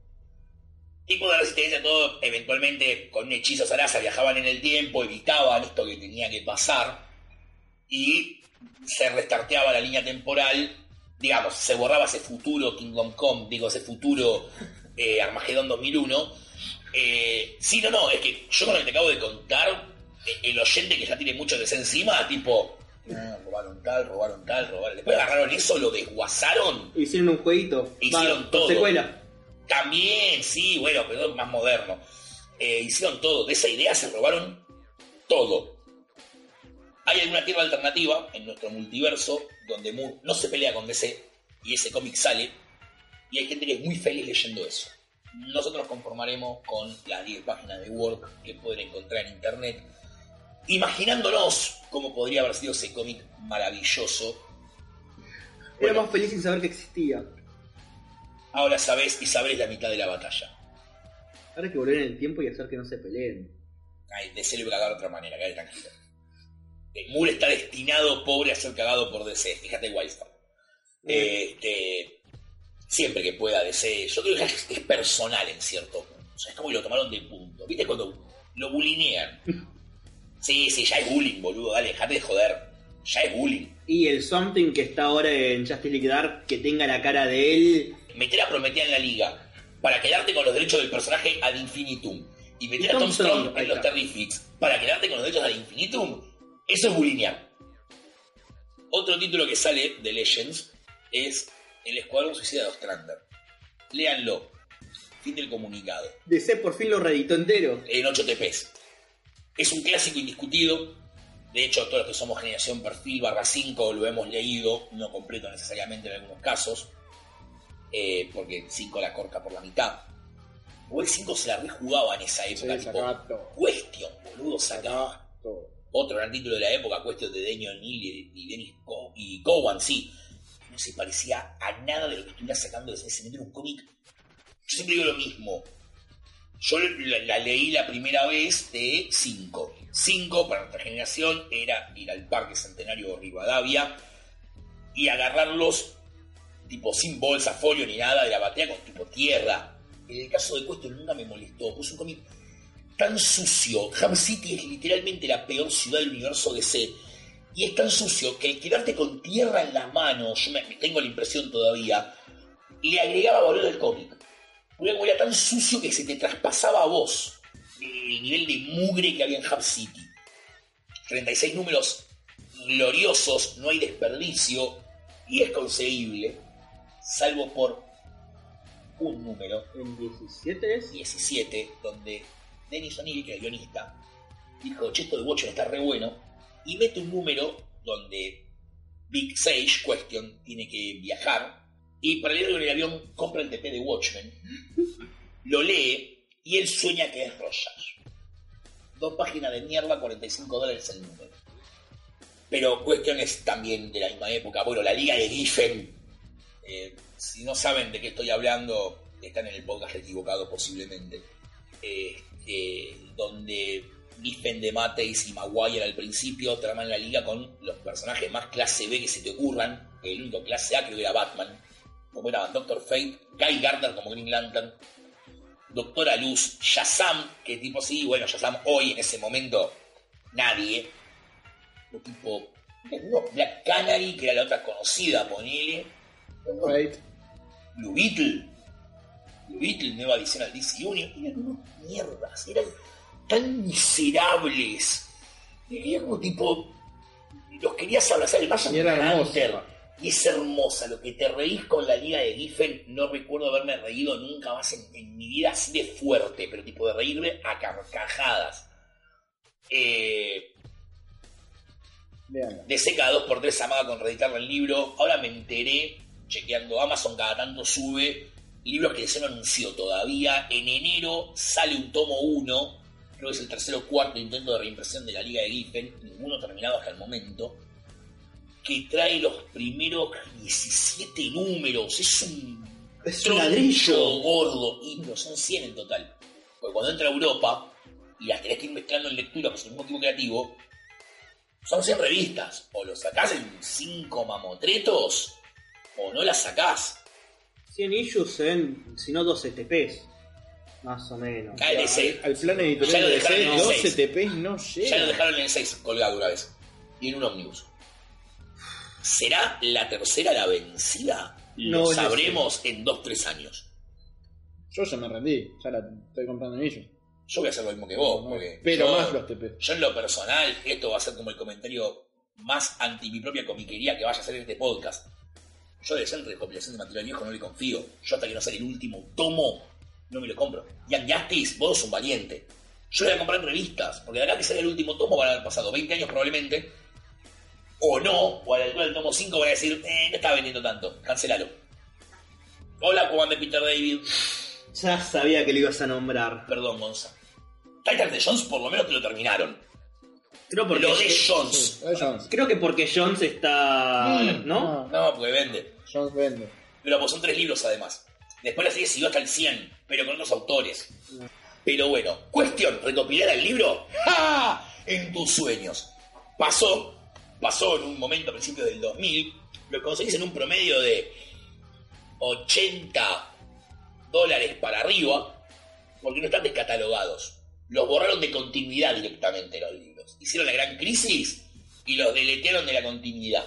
Tipo de resistencia, todo eventualmente con un hechizo zaraza viajaban en el tiempo, evitaban esto que tenía que pasar y se restarteaba la línea temporal, digamos, se borraba ese futuro Kingdom Come, digo, ese futuro eh, Armagedón 2001. Eh, sí, no, no, es que yo con lo que te acabo de contar, eh, el oyente que ya tiene mucho de ese encima, tipo, ah, robaron tal, robaron tal, robaron. Después agarraron eso, lo desguazaron. Hicieron un jueguito. Hicieron Va, todo. Secuela. También, sí, bueno, pero más moderno. Eh, hicieron todo. De esa idea se robaron todo. Hay alguna tierra alternativa en nuestro multiverso donde Moore no se pelea con DC y ese cómic sale. Y hay gente que es muy feliz leyendo eso. Nosotros nos conformaremos con las 10 páginas de Word que pueden encontrar en internet, imaginándonos cómo podría haber sido ese cómic maravilloso. Era Bueno, más feliz sin saber que existía. ahora sabes y sabréis la mitad de la batalla. Ahora hay que volver en el tiempo y hacer que no se peleen. Ay, DC lo iba a cagar de otra manera, quédate tranquilo. Moore está destinado, pobre, a ser cagado por DC. Fíjate, Wildstorm. Eh, este, siempre que pueda DC, yo creo que es, es personal en cierto punto. O sea, es como que lo tomaron de punto. ¿Viste cuando lo bulinean? Sí, sí, ya es bullying, boludo. Dale, dejate de joder. Ya es bullying. Y el Something que está ahora en Justice League Dark, que tenga la cara de él. Meter a Prometea en la liga para quedarte con los derechos del personaje ad infinitum. Y meter Y a Tom Strong en los. Terrifics para quedarte con los derechos ad infinitum. Eso es bulinear. Otro título que sale de Legends es El Escuadrón Suicida de Ostrander. Léanlo. Fin del comunicado. DC por fin lo reeditó entero. En 8 TPs. Es un clásico indiscutido. De hecho, todos los que somos generación perfil barra 5 lo hemos leído, no completo necesariamente en algunos casos, eh, porque 5 la corca por la mitad. O el 5 se la rejugaba en esa época, Sí, tipo. Question, boludo. Sacaba todo. Otro gran título de la época, Question de Daniel Neal y, Dennis Co- y Cowan, sí. No se parecía a nada de lo que estuviera sacando de ese. Era un cómic. Yo siempre digo lo mismo. Yo la, leí la primera vez de 5. 5 para nuestra generación era ir al Parque Centenario Rivadavia y agarrarlos tipo sin bolsa, folio ni nada de la batea con tipo tierra. En el caso de Question nunca me molestó. Es un cómic tan sucio. Ham City es literalmente la peor ciudad del universo DC. Y es tan sucio que el quedarte con tierra en las manos, yo me, tengo la impresión todavía, le agregaba valor al cómic. Era tan sucio que se te traspasaba a vos el nivel de mugre que había en Hub City. 36 números gloriosos, no hay desperdicio y es conseguible, salvo por un número, ¿En 17 es? 17, donde Dennis O'Neill, que es el guionista, dijo, che, esto de Watchmen está re bueno, y mete un número donde Big Sage, Question, tiene que viajar, y para leerlo en el avión compra el TP de Watchmen, lo lee, y él sueña que es Rorschach. Dos páginas de mierda, 45 dólares el número. Pero Question es también de la misma época. Bueno, la Liga de Giffen, eh, si no saben de qué estoy hablando, están en el podcast equivocado posiblemente. Eh, eh, donde Giffen de Mateis y Maguire al principio traman la liga con los personajes más clase B que se te ocurran. El único clase A creo que era Batman. Como eran Doctor Fate, Guy Gardner como Green Lantern, Doctora Luz, Shazam, que tipo sí, bueno, Shazam hoy en ese momento nadie. O tipo, no, Black Canary, que era la otra conocida, ponele. Fate. Blue Beetle. Beetle, nueva edición al DC Union. Eran unos mierdas, eran tan miserables. Eran como tipo. Los querías abrazar el era hermosa. Y es hermosa, lo que te reís con la liga de Giffen, no recuerdo haberme reído nunca más en, en mi vida así de fuerte, pero tipo de reírme a carcajadas. Eh, de seca 2x3 amaga con reeditarlo el libro. Ahora me enteré, chequeando Amazon, cada tanto sube libros que se no anunció todavía. En enero sale un tomo 1, creo que es el tercero o cuarto intento de reimpresión de la Liga de Giffen, ninguno terminado hasta el momento, que trae los primeros 17 números. Es un Es un ladrillo. gordo, y no son 100 en total. Porque cuando entra a Europa y las tenés que ir mezclando en lectura, pues es el mismo equipo creativo, son 100 revistas. O lo sacás en 5 mamotretos, o no las sacás. 100 issues en, si no 12 TPs. Más o menos. KLC. Al plan Ya editorial lo de dejaron DC, en 12 seis. TPs no Ya lo llega. dejaron en el 6 colgado una vez. Y en un ómnibus. ¿Será la tercera la vencida? Lo No, es sabremos en 2-3 años. Yo ya me rendí, ya la estoy comprando en ellos. Yo voy a hacer lo mismo que vos. porque Pero yo- más los TP. Yo en lo personal, esto va a ser como el comentario más anti mi propia comiquería que vaya a hacer en este podcast. Yo de centro de recopilación de material viejo no le confío. Yo hasta que no sale el último tomo, no me lo compro. Young Justice, vos sos un valiente. Yo lo voy a comprar en revistas, porque de acá que sale el último tomo van a haber pasado 20 años probablemente, o no, o a la altura del tomo 5 van a decir, eh, no está vendiendo tanto, cancelalo. Hola, Juan de Peter David. Ya sabía que lo ibas a nombrar. Perdón, Gonza. Titans de Jones por lo menos te lo terminaron. Creo porque Lo de Jones. Sí, lo de Jones. Creo que porque Jones está. Mm. ¿No? No, porque vende. Jones vende. Pero pues son tres libros además. Después la serie siguió hasta el 100, pero con otros autores. Pero bueno, cuestión, recopilar el libro ¡Ja! en tus sueños. Pasó, pasó en un momento a principios del 2000, lo conseguís en un promedio de 80 dólares para arriba, porque no están descatalogados. Los borraron de continuidad directamente los libros. Hicieron la gran crisis y los deletearon de la continuidad.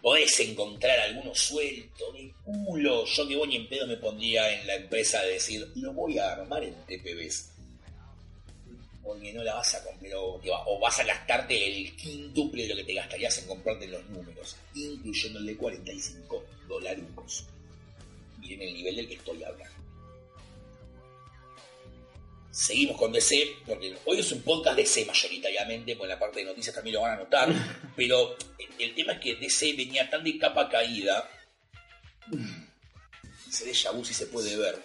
Podés encontrar alguno suelto de culo. Yo que voy ni en pedo me pondría en la empresa de decir, lo voy a armar en TPBs. Porque no la vas a comprar, o, va- o vas a gastarte el quíntuple de lo que te gastarías en comprarte los números, incluyendo el de 45 dólares. Miren el nivel del que estoy hablando. Seguimos con DC, porque hoy es un podcast DC mayoritariamente, en la parte de noticias también lo van a notar, pero el, tema es que DC venía tan de capa caída, se de vu si se puede ver,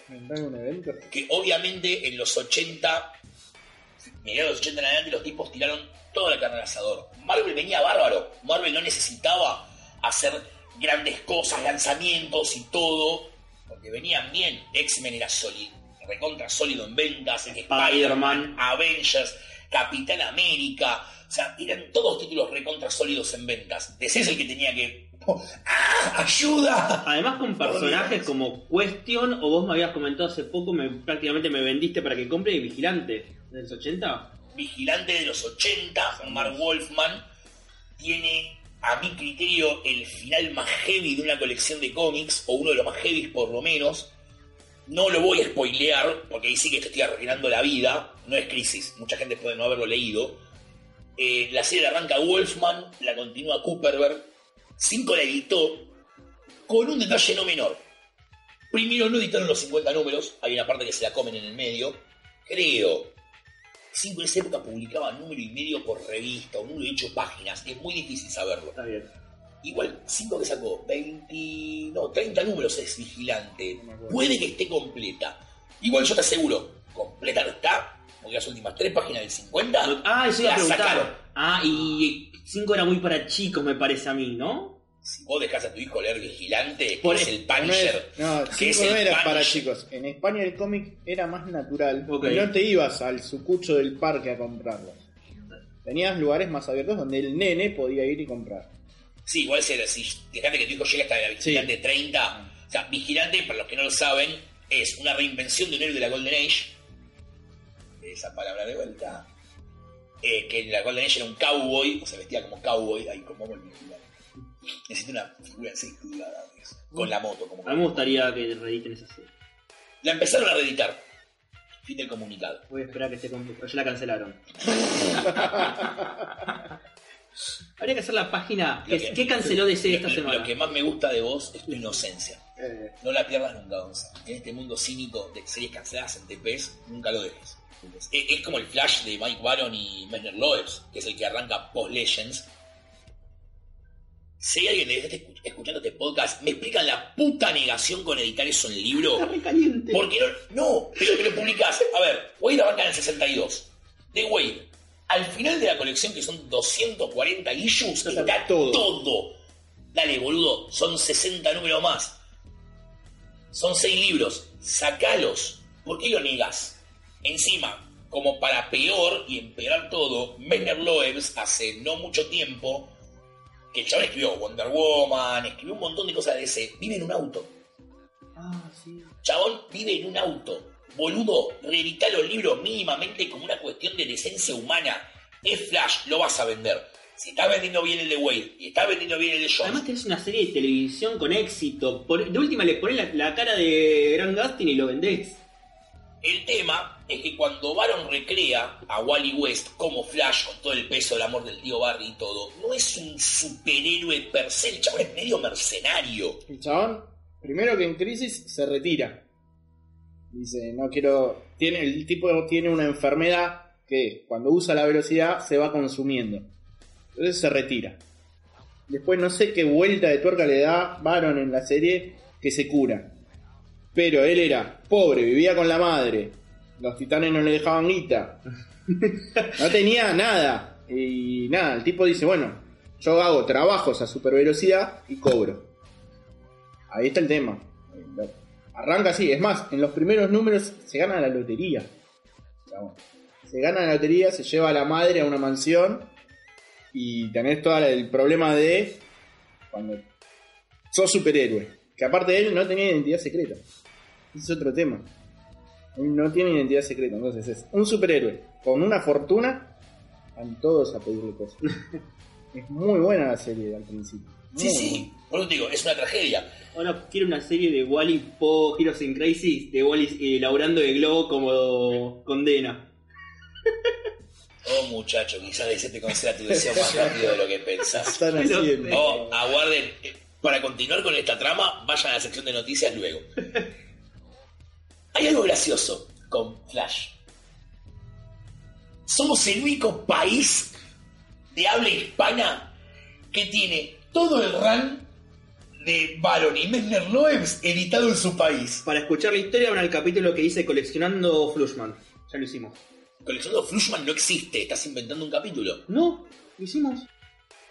que obviamente en los 80, mediados de los 80 en adelante, los tipos tiraron toda la carne al asador. Marvel venía bárbaro, Marvel no necesitaba hacer grandes cosas, lanzamientos y todo, porque venían bien. X-Men era sólido, recontra sólido en ventas, Spider-Man. Avengers, Capitán América, o sea, eran todos títulos recontra sólidos en ventas. DC es el que tenía que... ¡Ah! ¡Ayuda! Además con personajes como Question, o vos me habías comentado hace poco, me, prácticamente me vendiste para que compre Vigilante de los 80. Vigilante de los 80, Mark Wolfman, tiene a mi criterio el final más heavy de una colección de cómics, o uno de los más heavy por lo menos. No lo voy a spoilear, porque ahí sí que te estoy arruinando la vida. No es crisis, mucha gente puede no haberlo leído. Eh, la serie arranca Wolfman, la continúa Cooperberg. Cinco la editó con un detalle no menor. Primero no editaron los 50 números, hay una parte que se la comen en el medio. Creo. Cinco en esa época publicaba número y medio por revista, un número de 8 páginas. Es muy difícil saberlo. Está bien. Igual, 5 que sacó, 20, no, 30 números es vigilante. No. Puede que esté completa. Igual yo te aseguro, completa no está, porque las últimas 3 páginas del 50 Ah, eso iba a la sacaron. Ah, y 5 era muy para chicos, me parece a mí, ¿no? Si vos dejás a tu hijo leer vigilante, Por que es el- el No, Punisher. es- no, que es cinco no era para Punisher. chicos. En España el cómic era más natural. Ok. Y no te ibas al sucucho del parque a comprarlo. Tenías lugares más abiertos donde el nene podía ir y comprar. Sí, igual si, si dejate que tu hijo llegue hasta la vigilante 30. O sea, vigilante, para los que no lo saben, es una reinvención de un héroe de la Golden Age. Esa palabra de vuelta. Eh, que en la Golden Age era un cowboy, o se vestía como cowboy, ahí como el vigilante. Necesito una figura en 6 pulgadas de eso, con la moto. Como A mí me gustaría que reediten esa serie. La empezaron a reeditar. Fin del comunicado. Voy a esperar que esté completa. Ya la cancelaron. Habría que hacer la página. ¿Qué, que- qué canceló DC esta lo- semana? Lo que más me gusta de vos es tu inocencia. Eh, No la pierdas nunca, Gonza. En este mundo cínico de series canceladas en TPS, nunca lo dejes. Es, es como el flash de Mike Baron y Messner Loebs, que es el que arranca Post Legends. Si hay alguien de este escu- escuchando este podcast, me explican la puta negación con editar eso en libro. Está re caliente. Porque no, no, pero que lo publicás. A ver, Wade arranca en el 62. De Wade, al final de la colección, que son 240 issues, Está está todo. todo. Dale, boludo, son 60 números más. Son 6 libros, sacalos. ¿Por qué lo negas? Encima, como para peor y empeorar todo, Messner Loebs hace no mucho tiempo que el chaval escribió Wonder Woman, escribió un montón de cosas de ese, vive en un auto. Ah, sí. Chabón vive en un auto. Boludo, reedita los libros mínimamente como una cuestión de decencia humana. Es Flash, lo vas a vender. Si estás vendiendo bien el de Wade y estás vendiendo bien el de Jones, Además tenés una serie de televisión con éxito. Por- de última le pones la, la cara de Grant Gustin y lo vendés. el tema es que cuando Baron recrea a Wally West como Flash con todo el peso del amor del tío Barry y todo, no es un superhéroe per se, el chabón es medio mercenario. el chabón, primero que en crisis, se retira. Dice, no quiero. Tiene, el tipo tiene una enfermedad que cuando usa la velocidad se va consumiendo. Entonces se retira. Después no sé qué vuelta de tuerca le da Baron en la serie que se cura. Pero él era pobre, vivía con la madre. Los titanes no le dejaban guita. No tenía nada. Y nada, el tipo dice, bueno, yo hago trabajos a super velocidad y cobro. Ahí está el tema. Arranca así, es más, en los primeros números se gana la lotería. Se gana la lotería, se lleva a la madre a una mansión y tenés todo el problema de cuando sos superhéroe. Que aparte de él no tenía identidad secreta. Ese es otro tema. Él no tiene identidad secreta, entonces es un superhéroe con una fortuna, van todos a pedirle cosas. es muy buena la serie al principio. Sí, sí, por eso te digo, es una tragedia. Ahora quiero una serie de Wally Po Heroes in Crisis, de Wally eh, laburando de globo como condena. Oh, muchacho, quizás de te conceda tu deseo más rápido de lo que pensás. Están haciendo. Oh, aguarden. eh, Para continuar con esta trama, vayan a la sección de noticias luego. Hay algo gracioso con Flash. Somos el único país de habla hispana que tiene todo el run de Baron y Messner Loebs editado en su país. Para escuchar la historia van al capítulo que dice coleccionando Flushman. Ya lo hicimos. Coleccionando Flushman no existe, estás inventando un capítulo. No, lo hicimos.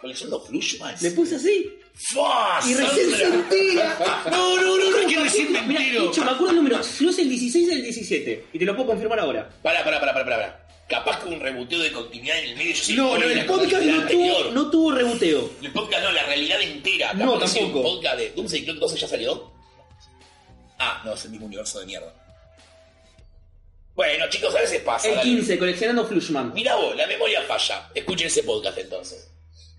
Coleccionando Flushman. Le puse así. ¡Fua! Y recién se entera. No, no, no, no, que recién me Mira, entero. de hecho, me acuerdo el número. No es el 16 del 17. Y te lo puedo confirmar ahora. Pará, pará, pará, pará, pará. Capaz que un reboteo de continuidad en el medio. Yo No, no, el podcast no tuvo, no tuvo reboteo. El podcast no, la realidad entera. No, Capaz tampoco. Un podcast de Doomsday Clock 12 ya salió. Ah, no, es el mismo universo de mierda. Bueno, chicos, a veces pasa. El dale. 15, coleccionando Flushman. Mirá vos, la memoria falla. Escuchen ese podcast entonces.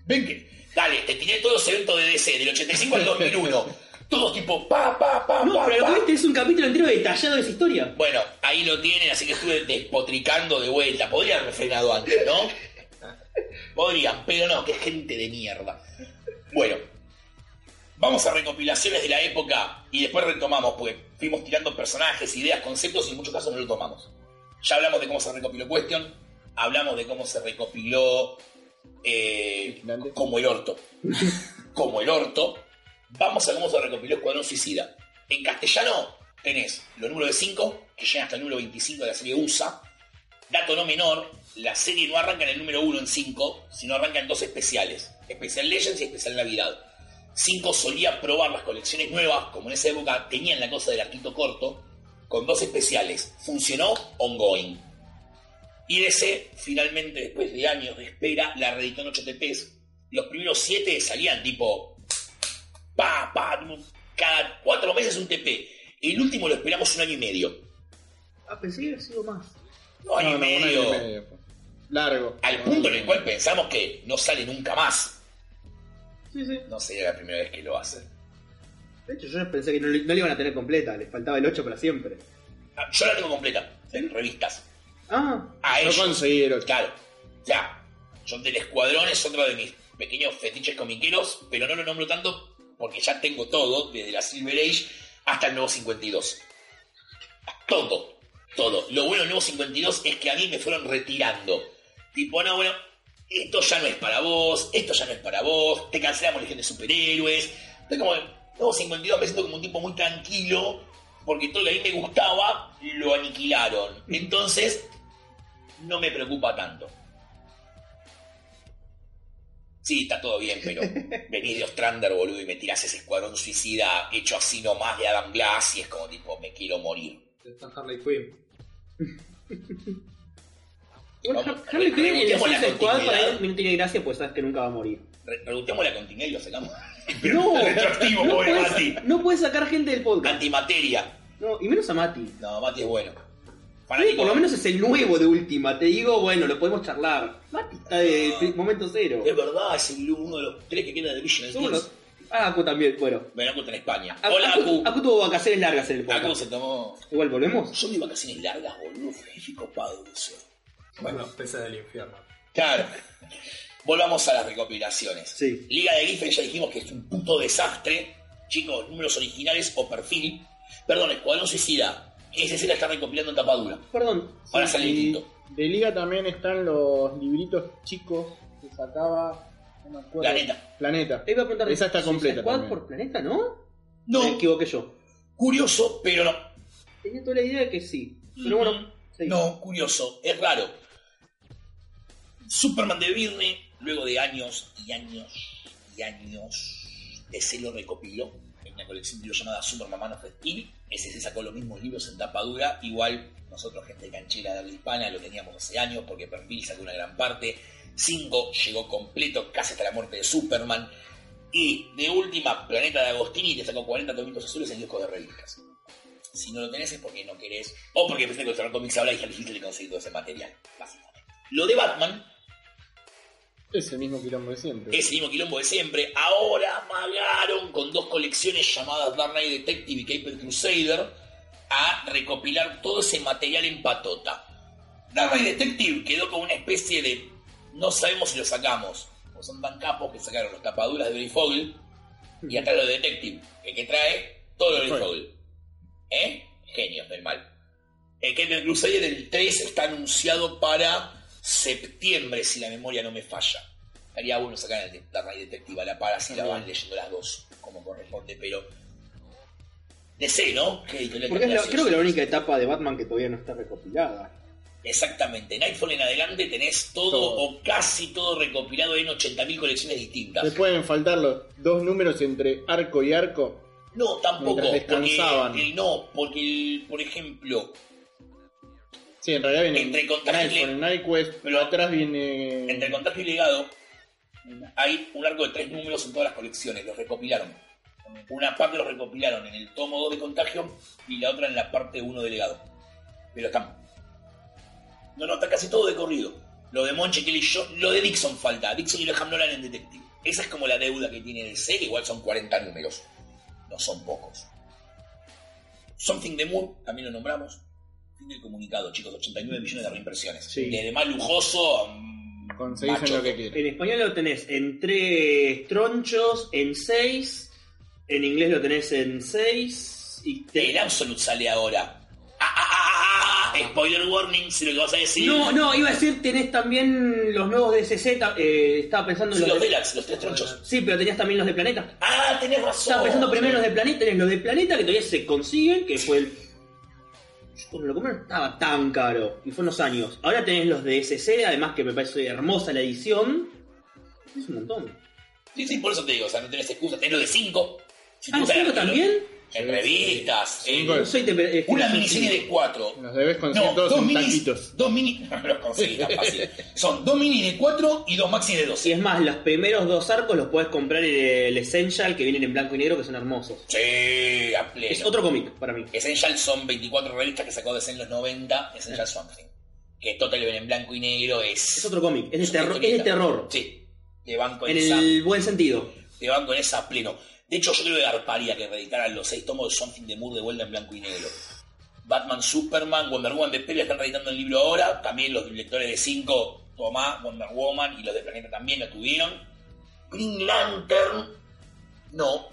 Ven que. Dale, te tiré todos los eventos de DC, del 85 al 2001. Todos tipo pa, pa, pa, No, pa, pero lo pa. que viste es un capítulo entero detallado de esa historia. Bueno, ahí lo tienen, así que estuve despotricando de vuelta. Podrían haber frenado antes, ¿no? Podrían, pero no, que gente de mierda. Bueno, vamos a recopilaciones de la época y después retomamos, pues fuimos tirando personajes, ideas, conceptos y en muchos casos no lo tomamos. Ya hablamos de cómo se recopiló Question, hablamos de cómo se recopiló eh, como el orto. como el orto. Vamos a cómo se recopiló Escuadrón Suicida. En castellano tenés los números de 5, que llegan hasta el número 25 de la serie USA. Dato no menor, la serie no arranca en el número 1 en 5, sino arranca en dos especiales. Especial Legends y Especial Navidad. 5 solía probar las colecciones nuevas, como en esa época tenían la cosa del arquito corto, con dos especiales. Funcionó ongoing. Y DC, finalmente, después de años de espera, la reeditó en 8 TPs. Los primeros 7 salían tipo. Pa, pa, cada 4 meses un TP. El último lo esperamos un año y medio. Ah, pensé que había sido más. Un año No, un año y medio fue. Largo. Al punto en el cual pensamos que no sale nunca más. Sí, sí. No sería la primera vez que lo hace. De hecho, yo pensé que no, le- no la iban a tener completa. Les faltaba el 8 para siempre. Ah, Yo la tengo completa, en revistas. Ah, A No ellos. conseguí el ocho. Claro, ya. John del Escuadrón es otro de mis pequeños fetiches comiqueros, pero no lo nombro tanto porque ya tengo todo, desde la Silver Age hasta el nuevo 52. Todo, todo. Lo bueno del nuevo 52 es que a mí me fueron retirando. Tipo, no, bueno, esto ya no es para vos, esto ya no es para vos, te cancelamos Legión de Superhéroes. Estoy como, nuevo 52 me siento como un tipo muy tranquilo, porque todo lo que a mí me gustaba lo aniquilaron. Entonces, no me preocupa tanto. Sí, está todo bien, pero venís de Ostrander, boludo, y me tirás ese escuadrón suicida hecho así nomás de Adam Glass y es como tipo, me quiero morir. Está Harley Quinn. Bueno, Harley Quinn en el Suicide Squad para mí no tiene gracia, pues sabes que nunca va a morir. Re- Preguntemos la continuidad y lo sacamos. No, Retroactivo, no pobre puedes, Mati. no puedes sacar gente del podcast. Antimateria. No, y menos a Mati. No, Mati es bueno. Sí, Fanático. por lo menos es el nuevo de última. Te digo, bueno, lo podemos charlar. Mati está de pri- momento cero. Es verdad, es el- uno de los tres que queda de Vision Ah, Aku también, bueno. Bueno, Aku está en España. Hola, Aku. Aku tuvo vacaciones largas en el podcast. Aku se tomó. Igual volvemos. Yo vi vacaciones largas, boludo. Qué copado eso. Bueno, pese del infierno. Claro. Volvamos a las recopilaciones. Sí. Liga de Giffen ya dijimos que es un puto desastre. Chicos, números originales o perfil. Perdón, Escuadrón Suicida. Ese se la está recopilando en tapadura. Perdón. Ahora Sí, sale y distinto. De Liga también están los libritos chicos que sacaba. No me acuerdo. Planeta. Planeta. Te iba a preguntar. Esa está ¿Suicide completa Squad por planeta, ¿no? No, Me equivoqué yo. curioso, pero no. Tenía toda la idea de que sí. Pero bueno, sí. No, curioso, es raro. Superman de Virne, luego de años y años y años, DC lo recopiló colección libros llamada Superman Man of Steel. Ese se sacó los mismos libros en tapadura. Igual nosotros, gente canchera de habla hispana, lo teníamos hace años porque Perfil sacó una gran parte. 5 llegó completo, casi hasta la muerte de Superman. Y de última, Planeta de Agostini te sacó 40 tomitos azules en disco de revistas. Si no lo tenés es porque no querés, o porque pensé que el Comics ahora y ya difícil de conseguir todo ese material, básicamente. Lo de Batman Es el mismo quilombo de siempre. es el mismo quilombo de siempre. Ahora amagaron con dos colecciones llamadas Dark Knight Detective y Cape Crusader a recopilar todo ese material en patota. Dark Knight Detective quedó como una especie de. No sabemos si lo sacamos. Pues son tan capos que sacaron los tapaduras de Billy Fogel y acá lo de Detective, que, que trae todo lo de Billy Bueno. Fogel. ¿Eh? Genios del mal. El Cape Crusader del 3 está anunciado para septiembre, si la memoria no me falla. Estaría bueno sacar el de Dark Knight Detective a la par, así la van leyendo las dos, como corresponde, pero. DC, ¿no? ¿Qué editorial Porque es la- creo que la única etapa de Batman que todavía no está recopilada. Exactamente. Nightfall en adelante tenés todo, Todo. o casi todo recopilado en 80.000 colecciones distintas. Le pueden faltar los dos números entre arco y arco. No, tampoco. Descansaban. Porque el- no, porque, el- por ejemplo, Sí, en realidad viene Entre Contagio y pero Pero- atrás viene. entre Contagio y Legado hay un arco de tres números en todas las colecciones. Los recopilaron. Una parte los recopilaron en el tomo 2 de Contagio y la otra en la parte 1 de Legado. Pero están. No, no, está casi todo de corrido. Lo de Monche, Kelly yo, lo de Dixon falta. Dixon y Graham Nolan en Detective. Esa es como la deuda que tiene DC, que igual son 40 números. No son pocos. Something de Moore, también lo nombramos. Fin del comunicado, chicos, 89 millones de reimpresiones. Sí. Desde más lujoso mm, Conseguís en lo que quieras. En español lo tenés en tres tronchos, en seis. En inglés lo tenés en seis. Y te- El Absolute sale ahora. Ah, ah, ah, ah, ah, spoiler warning, si lo que vas a decir. No, no, iba a decir, tenés también los nuevos de CC. Eh, estaba pensando en Sí, los, los de... Deluxe, los tres tronchos. Sí, pero tenías también los de Planeta. Ah, tenés razón. Estaba pensando primero en los de Planeta. Tenés los de Planeta que todavía se consiguen, que fue el. Yo cuando lo compré no estaba tan caro. Y fue unos años. Ahora tenés los de SC, además que me parece hermosa la edición. Es un montón. Sí, sí, por eso te digo, o sea, no tenés excusa. Tenés lo de 5. Si Ah, ¿en gusta serio el- también? En revistas. en-. No soy de- eh, Una sí, miniserie sí. de 4. Los debes conseguir No, todos dos en minis. taquitos. Dos mini. No los conseguí tan fácil. Son dos minis de 4 y dos maxi de 12. Y es más, los primeros dos arcos los puedes comprar en el Essential, que vienen en blanco y negro, que son hermosos. Sí, a pleno. Es otro cómic para mí. Essential son 24 revistas que sacó en los 90. Essential Something. Que Total ven en blanco y negro es. Es otro cómic, es de una terror. Es de terror. Sí. Te banco en, En esa. el buen sentido. Te banco en esa pleno. De hecho, yo creo que garparía que reeditaran los seis tomos de Something de Moore de vuelta en blanco y negro. Batman, Superman, Wonder Woman, BP le están reeditando el libro ahora. También los lectores de 5, Tomá, Wonder Woman y los de Planeta también lo tuvieron. Green Lantern, no,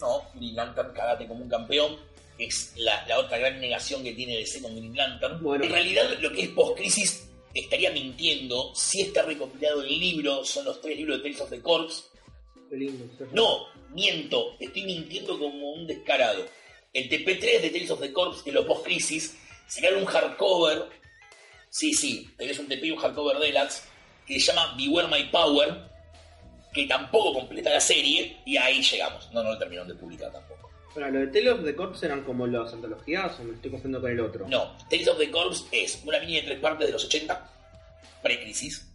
no, Green Lantern, cagate como un campeón. Es la, la otra gran negación que tiene DC con Green Lantern. Bueno. En realidad, lo que es post-crisis estaría mintiendo si está recopilado el libro, son los tres libros de Tales of the Corps. Lindo. No, miento, estoy mintiendo como un descarado. El TP3 de Tales of the Corps de los post-crisis sacaron un hardcover. Sí, sí, tenés un TP y un hardcover deluxe que se llama Beware My Power, que tampoco completa la serie, y ahí llegamos. No, no lo terminaron de publicar tampoco. Para lo de Tale of the Corps eran como las antologías, o me estoy confundiendo con el otro. No, Tales of the Corps es una mini de tres partes de los 80, pre-crisis.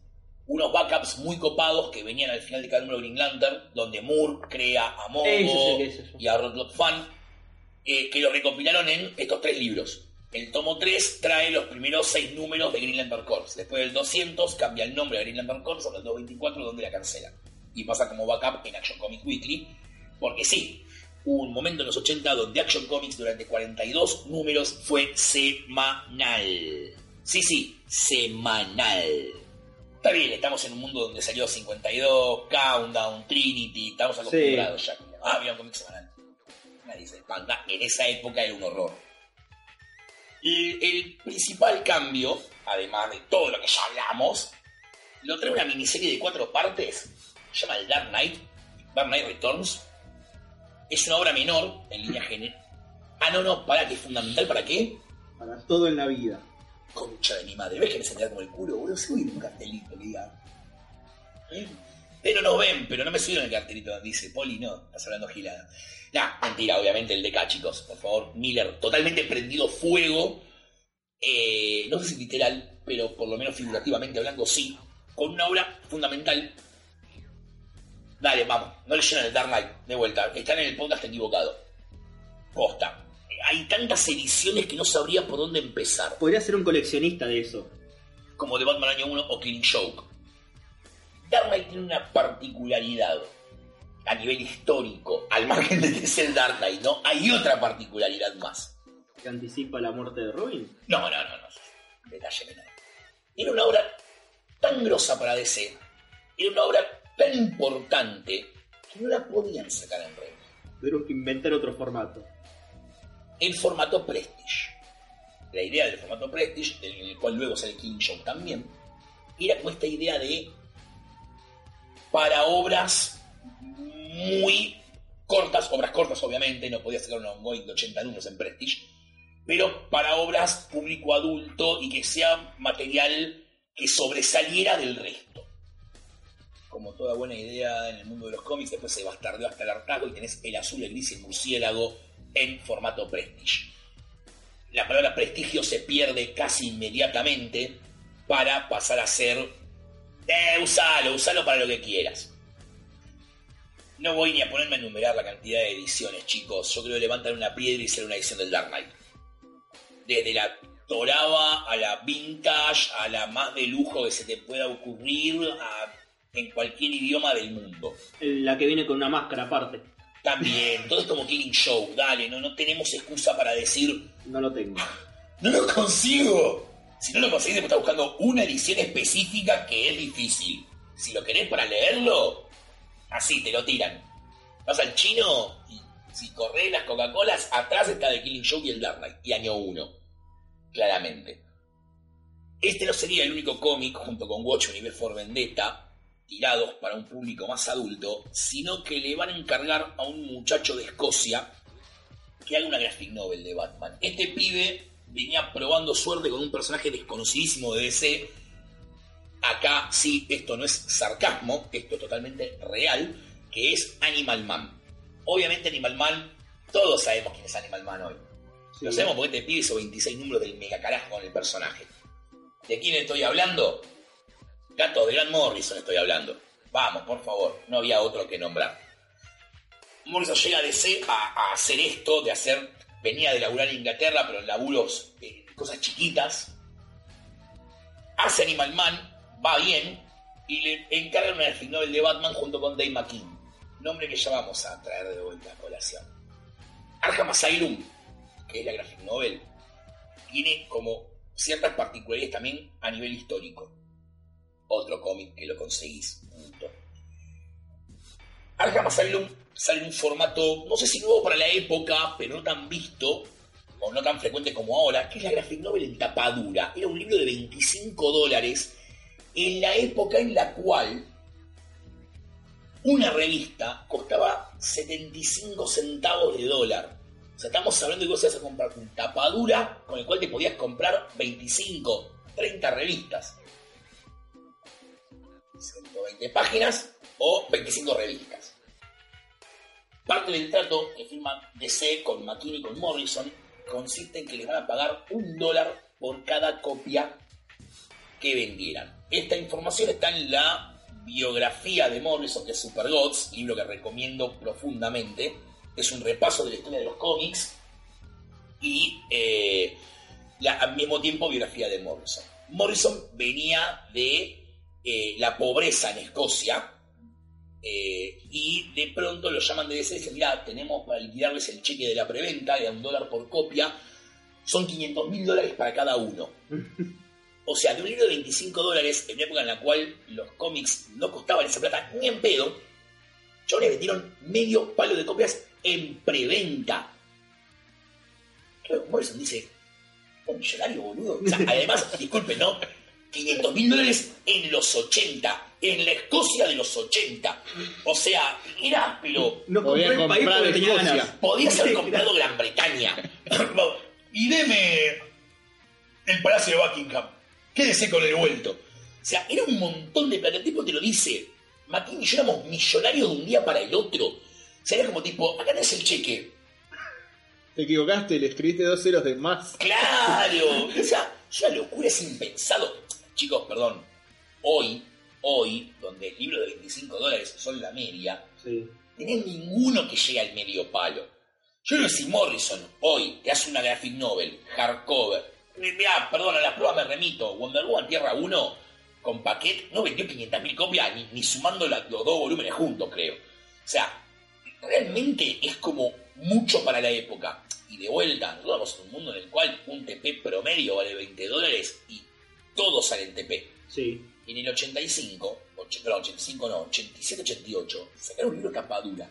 Unos backups muy copados que venían al final de cada número de Green Lantern, donde Moore crea a sí eso. y a Rodlock Fan, eh, que lo recopilaron en estos tres libros. El tomo 3 trae los primeros seis números de Green Lantern Corps. Después del 200 cambia el nombre de Green Lantern Corps hasta el 224 donde la cancelan. Y pasa como backup en Action Comics Weekly. Porque sí, hubo un momento en los 80 donde Action Comics durante 42 números fue semanal. Sí, sí, semanal. Está bien, estamos en un mundo donde salió 52, Countdown, Trinity, estamos acostumbrados ya. Ah, había un cómic semanal. Nadie se espanta. En esa época era un horror. Y el principal cambio, además de todo lo que ya hablamos, lo trae una miniserie de cuatro partes, se llama el Dark Knight, Dark Knight Returns. Es una obra menor, en línea general. Ah, no, no, para que es fundamental, ¿para qué? Para todo en la vida. Concha de mi madre, ¿ves que me sentía como el culo, boludo? Subí un cartelito que diga. ¿Eh? Pero no ven, pero no me subieron el cartelito dice, Poli, no, estás hablando gilada. Nah, mentira, obviamente el DK, chicos, por favor. Miller, totalmente prendido fuego. Eh, no sé si literal, pero por lo menos figurativamente hablando, sí. Con una obra fundamental. Dale, vamos, no leyeron el Dark Knight, de vuelta. Están en el podcast equivocado. Posta. Hay tantas ediciones que no sabría por dónde empezar. Podría ser un coleccionista de eso. Como de Batman Año 1 o Killing Joke. Dark Knight tiene una particularidad a nivel histórico, al margen de que es el Dark Knight, ¿no? Hay otra particularidad más. Que anticipa la muerte de Robin. No, no, no, no. Detalle menor. Era una obra tan grosa para DC, era una obra tan importante, que no la podían sacar en red. Tuvieron que inventar otro formato. El formato Prestige. La idea del formato Prestige, en el cual luego sale King Show también, era como esta idea de para obras muy cortas, obras cortas obviamente, no podía sacar un ongoing de 80 números en Prestige, pero para obras público adulto y que sea material que sobresaliera del resto. Como toda buena idea en el mundo de los cómics, después se bastardeó hasta el hartazgo y tenés el azul, el gris y el murciélago en formato Prestige. La palabra prestigio se pierde casi inmediatamente para pasar a ser, eh, usalo, usalo para lo que quieras. No voy ni a ponerme a enumerar la cantidad de ediciones, chicos. Yo creo que una piedra y hacer una edición del Dark Knight. Desde la Toraba a la Vintage, a la más de lujo que se te pueda ocurrir, en cualquier idioma del mundo. La que viene con una máscara aparte. También, todo es como Killing Show, dale, no, no tenemos excusa para decir, No lo tengo. no lo consigo. Si no lo conseguís, estás buscando una edición específica que es difícil. Si lo querés para leerlo, así te lo tiran. Vas al chino y si corres las Coca-Colas, atrás está The Killing Show y el Dark Knight, y año 1. Claramente. Este no sería el único cómic, junto con Watchmen y V for Vendetta, tirados para un público más adulto, sino que le van a encargar a un muchacho de Escocia que haga una graphic novel de Batman. Este pibe venía probando suerte con un personaje desconocidísimo de DC. Acá sí, esto no es sarcasmo, esto es totalmente real, que es Animal Man. Obviamente Animal Man, todos sabemos quién es Animal Man hoy. Sí. Lo sabemos porque este pibe hizo 26 números del mega carajo con el personaje. ¿De quién estoy hablando? Gato de Grant Morrison estoy hablando. Vamos, por favor, no había otro que nombrar. Morrison llega a DC a, a hacer esto, de hacer, venía de laburar en Inglaterra, pero en laburos, eh, cosas chiquitas. Hace Animal Man, va bien, y le encargan una graphic novel de Batman junto con Dave McKean. Nombre que ya vamos a traer de vuelta a colación. Arkham Asylum, que es la graphic novel, tiene como ciertas particularidades también a nivel histórico. Otro cómic que lo conseguís. Punto. Arkham sale un formato, no sé si nuevo para la época, pero no tan visto, o no tan frecuente como ahora, que es la graphic novel en tapadura. Era un libro de 25 dólares en la época en la cual una revista costaba 75 centavos de dólar. O sea, estamos hablando de que vos ibas a comprar un tapadura con el cual te podías comprar 25, 30 revistas. 120 páginas o 25 revistas. Parte del trato que firma DC con McKinney y con Morrison consiste en que les van a pagar un dólar por cada copia que vendieran. Esta información está en la biografía de Morrison, que es Super Gods, libro que recomiendo profundamente. Es un repaso de la historia de los cómics y eh, la- al mismo tiempo biografía de Morrison. Morrison venía de eh, la pobreza en Escocia eh, y de pronto lo llaman de DC y dicen, mira, tenemos para liquidarles el cheque de la preventa, de un dólar por copia, son 500 mil dólares para cada uno. O sea, de un libro de 25 dólares, en una época en la cual los cómics no costaban esa plata ni en pedo, chavales vendieron medio palo de copias en preventa. Claro, Morrison dice, Un millonario, boludo. O sea, además, disculpen, ¿no? 500 mil dólares en los 80, en la Escocia de los 80. O sea, era, pero No Podía compré el país comprar porque tenía Escocia. ganas. podías haber comprado Gran Bretaña. y deme el Palacio de Buckingham. Quédese con el vuelto. O sea, era un montón de plata. El tipo te lo dice. Martín y yo éramos millonarios de un día para el otro. O sea, era como tipo, acá tenés el cheque. Te equivocaste, le escribiste dos ceros de más. Claro. O sea, es una locura, es impensado. Chicos, perdón. Hoy, hoy, donde el libro de 25 dólares son la media, Sí. tenés ninguno que llegue al medio palo. Yo que si Morrison hoy te hace una graphic novel, hardcover, mirá, perdón, a las pruebas me remito, Wonder Woman Tierra 1 con paquete no vendió 500.000 copias, ni, ni sumando la- los dos volúmenes juntos, creo. O sea, realmente es como mucho para la época. Y de vuelta, nosotros vamos en un mundo en el cual un TP promedio vale 20 dólares y todos salen TP. Sí. Y en el 85, och- perdón, 85 no, 87, 88, sacaron un libro de capa dura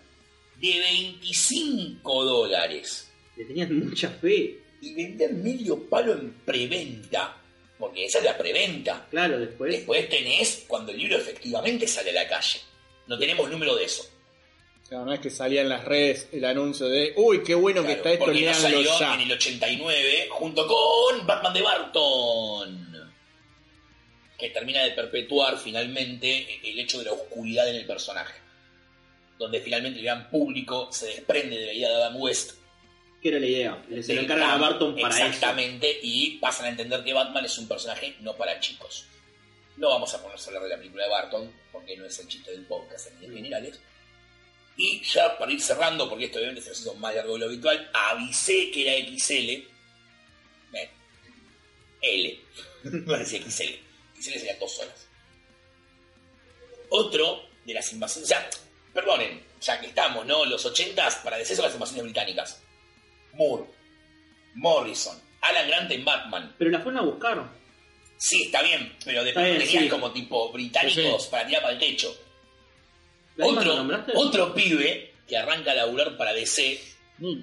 de 25 dólares Le tenían mucha fe. y venden medio palo en preventa, porque esa es la preventa. Claro, después. Después tenés cuando el libro efectivamente sale a la calle. No tenemos número de eso. Claro, no es que salía en las redes el anuncio de uy, qué bueno que está esto, porque no ya. en el 89 junto con Batman de Barton. Que termina de perpetuar finalmente el hecho de la oscuridad en el personaje. Donde finalmente el gran público se desprende de la idea de Adam West. ¿Qué era la idea? Se lo encargan a Barton para eso. Exactamente, y pasan a entender que Batman es un personaje no para chicos. No vamos a ponerse a hablar de la película de Barton, porque no es el chiste del podcast en líneas generales. Y ya para ir cerrando, porque esto obviamente se hizo más largo de lo habitual, avisé que era XL. Ven, L. No XL. XL sería dos horas. Otro de las invasiones. Ya, perdonen, ya que estamos, ¿no? Los 80s para deceso las invasiones británicas. Moore, Morrison, Alan Grant en Batman. Pero la fueron a buscar. Sí, está bien, pero bien, tenías sí. como tipo británicos Sí. para tirar para el techo. Otro pibe que arranca a laburar para DC Mm.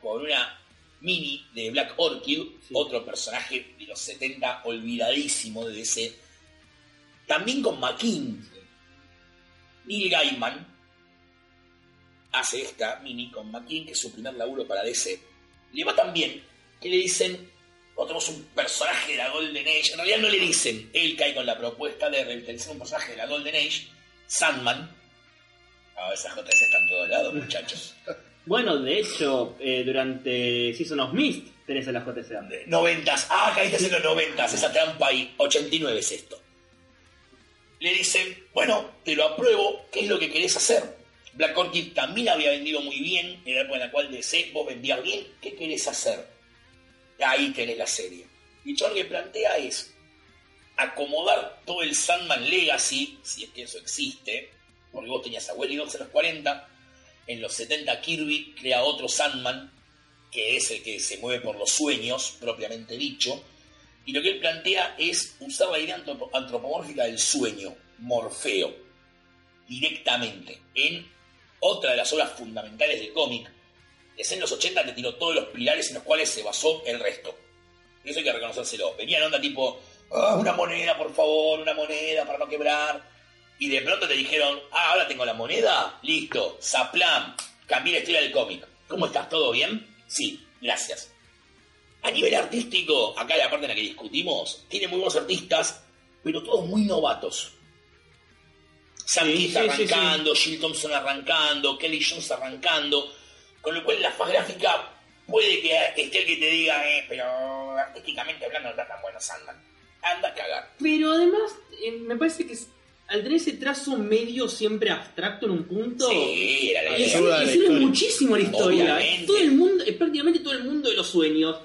con una mini de Black Orchid, Sí. otro personaje de los 70 olvidadísimo de DC. También con McKean. Neil Gaiman hace esta mini con McKean, que es su primer laburo para DC. Le va tan bien que le dicen, "Oh, tenemos un personaje de la Golden Age. En realidad no le dicen, él cae con la propuesta de revitalizar un personaje de la Golden Age, Sandman. Ah, esas JS están todos lados, muchachos. Bueno, de hecho, eh, durante Season of Mist tenés a la JCA. Noventas. Ah, caíste en los noventas. Esa trampa ahí. 89 es esto. Le dicen, bueno, te lo apruebo. ¿Qué es lo que querés hacer? Black Orchid también había vendido muy bien en la época en la cual DC vos vendías bien. ¿Qué querés hacer? Ahí tenés la serie. Y lo que plantea es acomodar todo el Sandman Legacy, si es que eso existe, porque vos tenías a Welly Dogs en los 40, en los 70 Kirby crea otro Sandman, que es el que se mueve por los sueños, propiamente dicho, y lo que él plantea es usar la idea antropo- antropomórfica del sueño, Morfeo, directamente, en otra de las obras fundamentales del cómic. Es en los 80 que tiró todos los pilares en los cuales se basó el resto. Eso hay que reconocérselo. Venía en onda tipo, "Ah, una moneda, por favor, una moneda para no quebrar. Y de pronto te dijeron, ah, ahora tengo la moneda, listo, Zaplam, cambié la historia del cómic. ¿Cómo estás? ¿Todo bien? Sí, gracias. A nivel artístico, acá la parte en la que discutimos, tiene muy buenos artistas, pero todos muy novatos. Sam Sí, Keith sí, arrancando, Jill Thompson arrancando, Kelly Jones arrancando, con lo cual la faz gráfica puede que esté el que te diga, eh, pero artísticamente hablando no está tan bueno Sandman. Anda a cagar. Pero además, eh, me parece que al tener ese trazo medio siempre abstracto en un punto, Sí, era la le sirve, a la le sirve historia. muchísimo a la historia. Obviamente. Todo el mundo, eh, prácticamente todo el mundo de los sueños.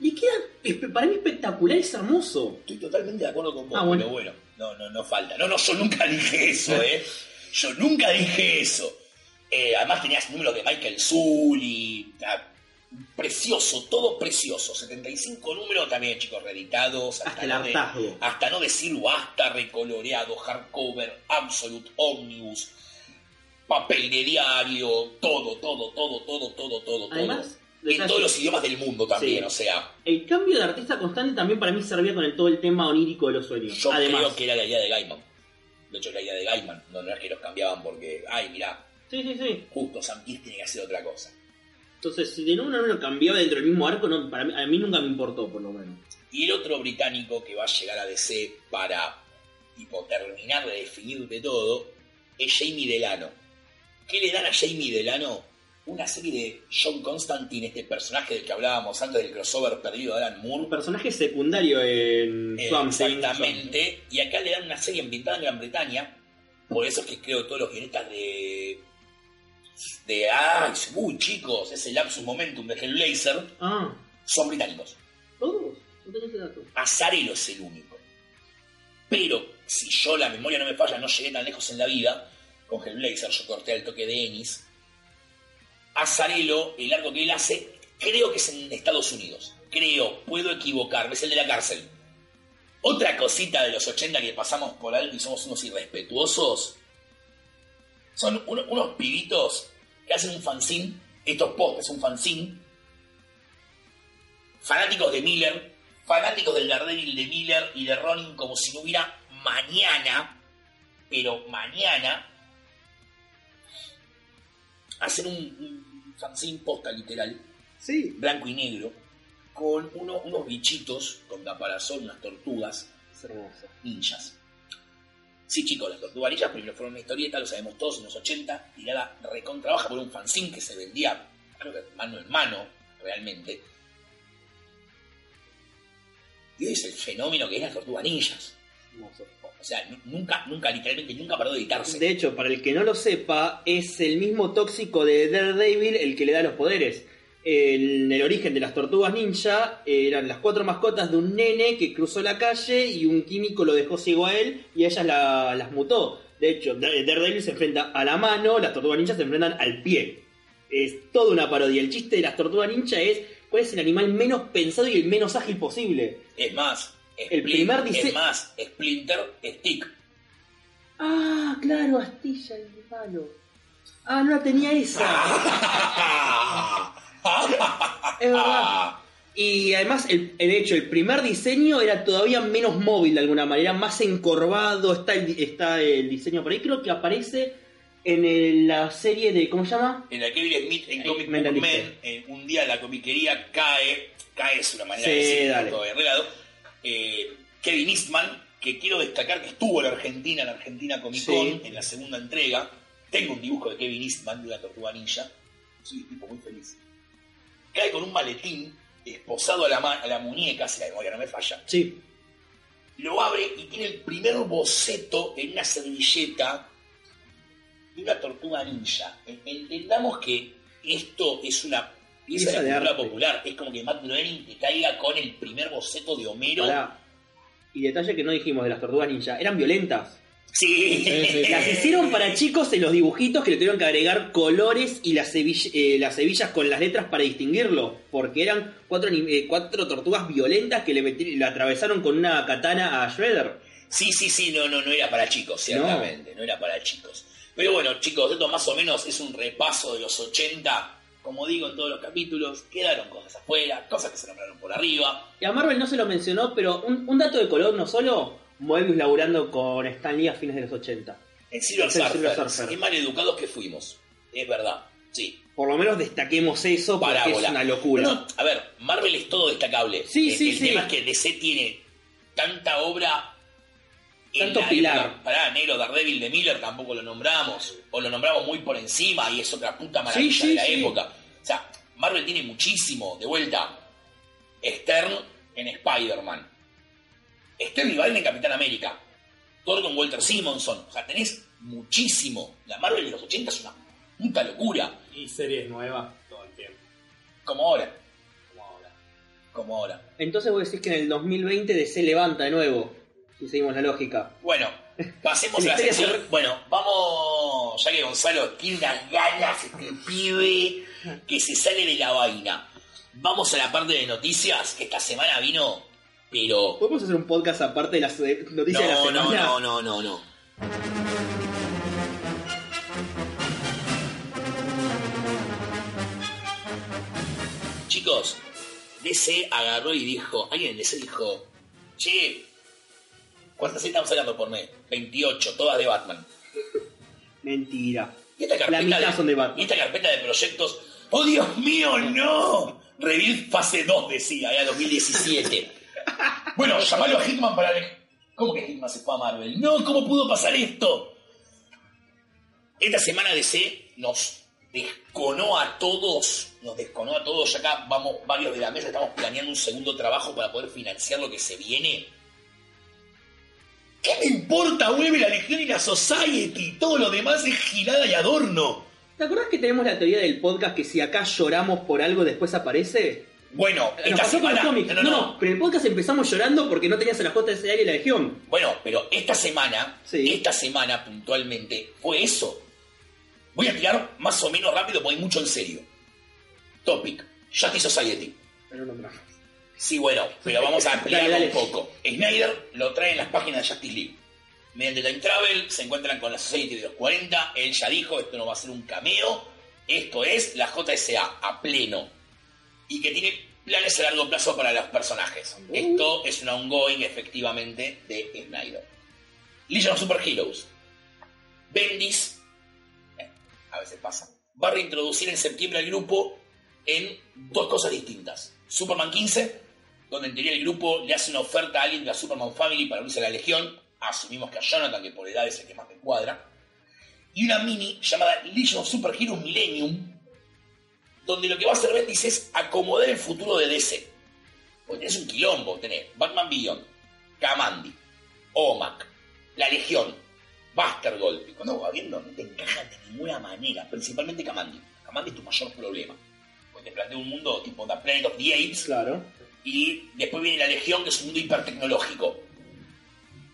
Le queda, para mí, espectacular, es hermoso. Estoy totalmente de acuerdo con vos, Ah, bueno. pero bueno, no, no, no falta. No, no, yo nunca dije eso, ¿eh? Yo nunca dije eso. Eh, además tenías números de Michael Zully, ah, precioso, todo precioso. 75 números también, chicos, reeditados. Hasta el no de- hartazgo. hasta no decir basta, recoloreado, hardcover, absolute, omnibus, papel de diario, todo, todo, todo, todo, todo, todo. Además, en todos los idiomas del mundo también, Sí. o sea, El cambio de artista constante también para mí servía con el, todo el tema onírico de los sueños. yo Además. creo que era la idea de Gaiman. De hecho, la idea de Gaiman. No, no es que los cambiaban porque, ay, mirá, Sí, sí, sí. justo Sam tiene que hacer otra cosa. Entonces, si de nuevo no cambiaba dentro del mismo arco, no, para mí, a mí nunca me importó, por lo menos. Y el otro británico que va a llegar a DC para tipo, terminar de definir de todo es Jamie Delano. ¿Qué le dan a Jamie Delano? Una serie de John Constantine, este personaje del que hablábamos antes del crossover perdido de Alan Un Moore. personaje secundario en Eh, Swamp exactamente. Y acá le dan una serie ambientada en Gran Bretaña. Por eso es que creo que todos los guionistas de. De. ¡Ay! Uy, chicos! Ese lapsus momentum de Hellblazer Ah, son británicos. todos. No tenía ese dato. Azarelo es el único. Pero si yo la memoria no me falla, no llegué tan lejos en la vida, con Hellblazer yo corté al toque de Ennis. Azarelo, el arco que él hace, creo que es en Estados Unidos. Creo, puedo equivocarme, es el de la cárcel. Otra cosita de los 80 que pasamos por alto y somos unos irrespetuosos. Son uno- unos pibitos que hacen un fanzine, estos posts, un fanzine, fanáticos de Miller, fanáticos del Daredevil de Miller y de Ronin como si no hubiera mañana, pero mañana, hacen un, un fanzine posta literal, Sí. blanco y negro, con uno- unos bichitos con caparazón, unas tortugas Es hermoso. ninjas. Sí, chicos, las tortugas ninjas primero fueron una historieta, lo sabemos todos, en los 80, tirada recontra baja por un fanzine que se vendía, creo que mano en mano, realmente. Y hoy es el fenómeno que es las tortugas ninjas. O sea, nu- nunca, nunca, literalmente, nunca paró de editarse. De hecho, para el que no lo sepa, es el mismo tóxico de Daredevil el que le da los poderes. En el origen de las tortugas ninja eran las cuatro mascotas de un nene que cruzó la calle y un químico lo dejó ciego a él y ellas la- las mutó. De hecho, Dare- Daredevil se enfrenta a la mano, las tortugas ninjas se enfrentan al pie. Es toda una parodia. El chiste de las tortugas ninja es cuál es el animal menos pensado y el menos ágil posible. Es más, El primer dise- es más, Splinter, Stick. Ah, claro, Astilla, el malo. Ah, no la tenía esa. Es verdad. Y además, el, de hecho, el primer diseño era todavía menos móvil de alguna manera, más encorvado. Está el, está el diseño por ahí. Creo que aparece en el- la serie de. ¿Cómo se llama? En la Kevin Smith en Comic me Book entendiste. Man, eh, un día la comiquería cae, cae es una manera Sí, de decir, dale. todo arreglado. Eh, Kevin Eastman, que quiero destacar que estuvo en la Argentina, en la Argentina Comic Con, Sí. en la segunda entrega. Tengo un dibujo de Kevin Eastman de una tortuga ninja. Soy un tipo muy feliz. Cae con un maletín esposado a la, ma- a la muñeca, si la memoria no me falla. Sí. Lo abre y tiene el primer boceto en una servilleta de una tortuga ninja. En- Entendamos que esto es una pieza de de la cultura arte. popular. Es como que Matt Groening te caiga con el primer boceto de Homero. Pará. Y detalle que no dijimos de las tortugas ninja. Eran violentas. Sí. Sí, sí. Las hicieron para chicos en los dibujitos que le tuvieron que agregar colores y las, hebill- eh, las con las letras para distinguirlo. Porque eran cuatro, eh, cuatro tortugas violentas que le, le atravesaron con una katana a Shredder. Sí, sí, sí, no, no, no era para chicos, ciertamente, no, era para chicos. Pero bueno, chicos, esto más o menos es un repaso de los 80. Como digo en todos los capítulos, quedaron cosas afuera, cosas que se nombraron por arriba. Y a Marvel no se lo mencionó, pero un, un dato de color no solo. Moebius laburando con Stan Lee a fines de los 80. En Silver Es el Silver Surfer, Surfer. qué mal educados que fuimos. Es verdad, sí. Por lo menos destaquemos eso porque Parábola. es una locura. No, a ver, Marvel es todo destacable. Sí, el, sí, el sí. tema es que DC tiene tanta obra. en Tanto la pilar. época. Pará, Negro Daredevil de Miller tampoco lo nombramos. O lo nombramos muy por encima y es otra puta maravilla Sí, sí, de la sí. época. O sea, Marvel tiene muchísimo. De vuelta, Stern en Spider-Man. Stern y Biden en Capitán América. Thor con Walter Simonson. O sea, tenés muchísimo. La Marvel de los 80 es una puta locura. Y series nuevas todo el tiempo. Como ahora. Como ahora. Como ahora. Entonces vos decís que en el 2020 DC levanta de nuevo. Si seguimos la lógica. Bueno, pasemos a La sección. se- Bueno, vamos, ya que Gonzalo tiene unas ganas, este pibe, que se sale de la vaina. Vamos a la parte de noticias, que esta semana vino, pero... ¿Podemos hacer un podcast aparte de las eh, noticias de la No, no, semana? no, no, no, no. Chicos, DC agarró y dijo, alguien en DC dijo, che, ¿cuántas estamos sacando por mes? 28, todas de Batman. Mentira. Y esta carpeta La mitad son de Batman. Y esta carpeta de proyectos, ¡oh Dios mío, no! Reveal fase 2 decía, era 2017. Bueno, llamalo a Hitman para... ¿Cómo que Hitman se fue a Marvel? No, ¿cómo pudo pasar esto? Esta semana DC nos desconó a todos, nos desconó a todos, acá vamos, varios de la mesa estamos planeando un segundo trabajo para poder financiar lo que se viene. ¿Qué me importa? Vuelve la Legión y la Society, todo lo demás es girada y adorno. ¿Te acordás que tenemos la teoría del podcast que si acá lloramos por algo después aparece? Bueno, Nos esta pasó con los semana... cómics. No, no, no. pero en el podcast empezamos llorando porque no tenías a la JSA y la Legión. Bueno, pero esta semana, Sí. esta semana puntualmente, fue eso. Voy a tirar más o menos rápido porque hay mucho en serio. Topic, Justice Society. Pero no. Sí, bueno, pero vamos a ampliarlo un poco. Snyder lo trae en las páginas de Justice League. Mediante Time Travel se encuentran con la Society de los 40. Él ya dijo, esto no va a ser un cameo. Esto es la JSA a pleno. Y que tiene planes a largo plazo para los personajes. Esto es un ongoing, efectivamente, de Snyder. Legion of Super Heroes. Bendis, eh, a veces pasa, va a reintroducir en septiembre al grupo en dos cosas distintas. Superman 15, donde en teoría el grupo le hace una oferta a alguien de la Superman Family para unirse a la Legión. Asumimos que a Jonathan, que por edad es el que más me cuadra. Y una mini llamada Legion of Super Heroes Millennium, donde lo que va a hacer Bendis es acomodar el futuro de DC. Porque tenés un quilombo, tenés Batman Beyond, Kamandi, OMAC, La Legión, Buster Gold. Y cuando vas viendo, no te encaja de ninguna manera, principalmente Kamandi. Kamandi es tu mayor problema. Porque te plantea un mundo tipo The Planet of the Apes, Claro. y después viene la Legión, que es un mundo hipertecnológico.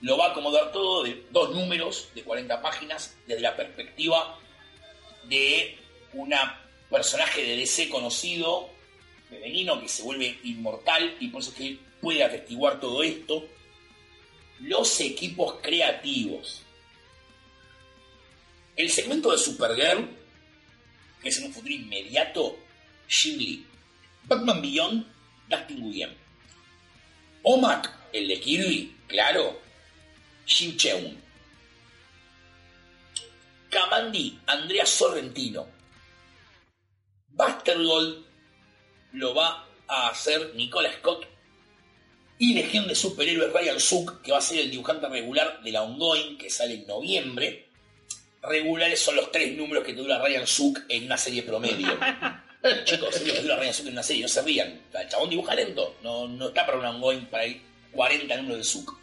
Lo va a acomodar todo de dos números de 40 páginas desde la perspectiva de una personaje de DC conocido, femenino, que se vuelve inmortal y por eso es que puede atestiguar todo esto. Los equipos creativos. El segmento de Supergirl, que es en un futuro inmediato, Jim Lee. Batman Beyond, Dustin Nguyen. Omak, el de Kirby, claro, Jim Cheung. Kamandi, Andrea Sorrentino. Buster Gold lo va a hacer Nicola Scott. Y Legión de Superhéroes Ryan Zook, que va a ser el dibujante regular de la Ongoing, que sale en noviembre. Regulares son los tres números que te dura Ryan Zook en una serie promedio. Chicos, es lo que dura Ryan Zook en una serie, no se rían. El chabón dibuja lento, no, no está para un ongoing para ir 40 números de Zook.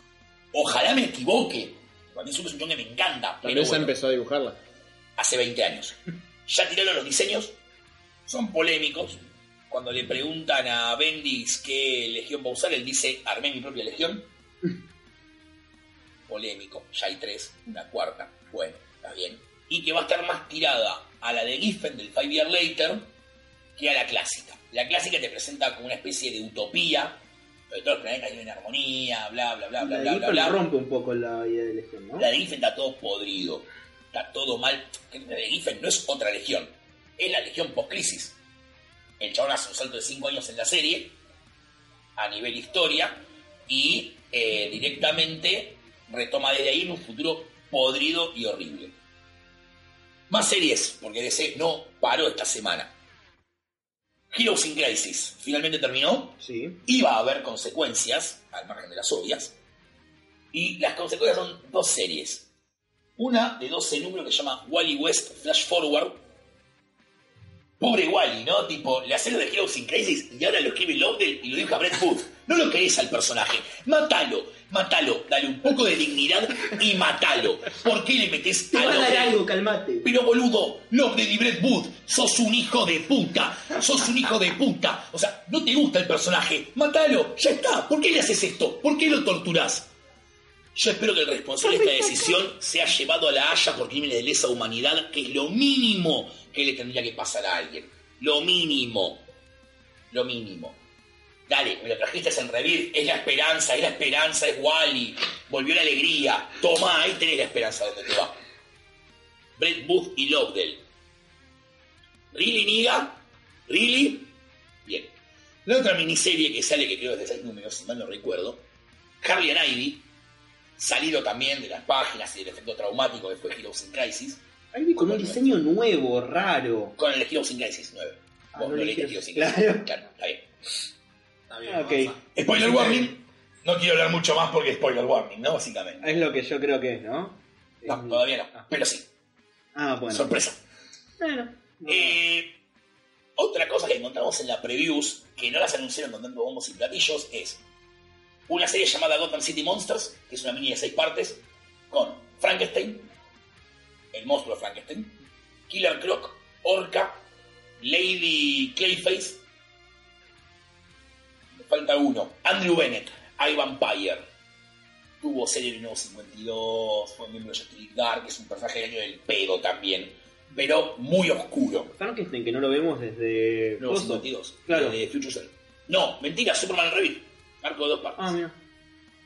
Ojalá me equivoque. Para mí Zook es un chabón que me encanta, pero vez bueno, empezó a dibujarla. hace 20 años. Ya tiraron los diseños, son polémicos. Cuando le preguntan a Bendis qué legión va a usar, él dice, armé mi propia legión. Polémico, ya hay tres, una cuarta, bueno, está bien. Y que va a estar más tirada a la de Giffen del Five Year Later que a la clásica. La clásica te presenta como una especie de utopía, donde todos los planetas viven en armonía, bla, bla, bla, bla, La bla, bla, bla. rompe un poco la idea de Legión, ¿no? La de Giffen está todo podrido. Está todo mal. La de Giffen no es otra legión. Es la legión post-crisis. El chabón hace un salto de 5 años en la serie, a nivel historia, y eh, directamente retoma desde ahí en un futuro podrido y horrible. Más series, porque DC no paró esta semana. Heroes in Crisis finalmente terminó Sí. iba a haber consecuencias, al margen de las obvias, y las consecuencias son dos series. Una de 12 números que se llama Wally West Flash Forward. Pobre Wally, ¿no? Tipo, le hace lo de Heroes in Crisis y ahora lo escribe Lobdell y lo dijo a Brett Booth. No lo querés al personaje. Mátalo, mátalo, dale un poco de dignidad y mátalo. ¿Por qué le metes Te a va a dar algo, calmate. Pero boludo, Lobdell y Brett Booth, sos un hijo de puta, sos un hijo de puta. O sea, no te gusta el personaje, mátalo, ya está. ¿Por qué le haces esto? ¿Por qué lo torturás? Yo espero que el responsable de esta decisión sea llevado a la Haya por crímenes de lesa humanidad, que es lo mínimo que le tendría que pasar a alguien. Lo mínimo. Lo mínimo. Dale, me lo trajiste en Revir, es la esperanza, es la esperanza, es Wally. Volvió la alegría. Toma, ahí tenés la esperanza donde te va. Brett Booth y Lobdell. ¿Really, Niga? ¿Really? Bien. La otra miniserie que sale, que creo es de seis números, si mal no recuerdo, Harley and Ivy, salido también de las páginas y del efecto traumático que fue Heroes in Crisis, con un diseño nuevo, raro. con el Heroes in Crisis 9. Ah, Vos no no leíste Claro. Claro, está bien. Está bien, Ah, Spoiler warning. No quiero hablar mucho más porque spoiler warning, ¿no? Básicamente. Es lo que yo creo que es, ¿no? No, Es- todavía no. Ah. Pero sí. Ah, bueno. Sorpresa. Bueno. Eh, otra cosa que encontramos en la previews, que no las anunciaron con tanto bombos y platillos, es una serie llamada Gotham City Monsters, que es una mini de seis partes, con Frankenstein, el monstruo de Frankenstein, Killer Croc, Orca, Lady Clayface, me falta uno, Andrew Bennett, I Vampire, tuvo serie en el 52, fue miembro de Justice Dark, es un personaje del año del pedo también, pero muy oscuro. Frankenstein, que no lo vemos desde. Nuevo Coso. 52. Claro. De Future Cell. No, mentira, Superman Revit. Arco de dos partes. Ah, mira.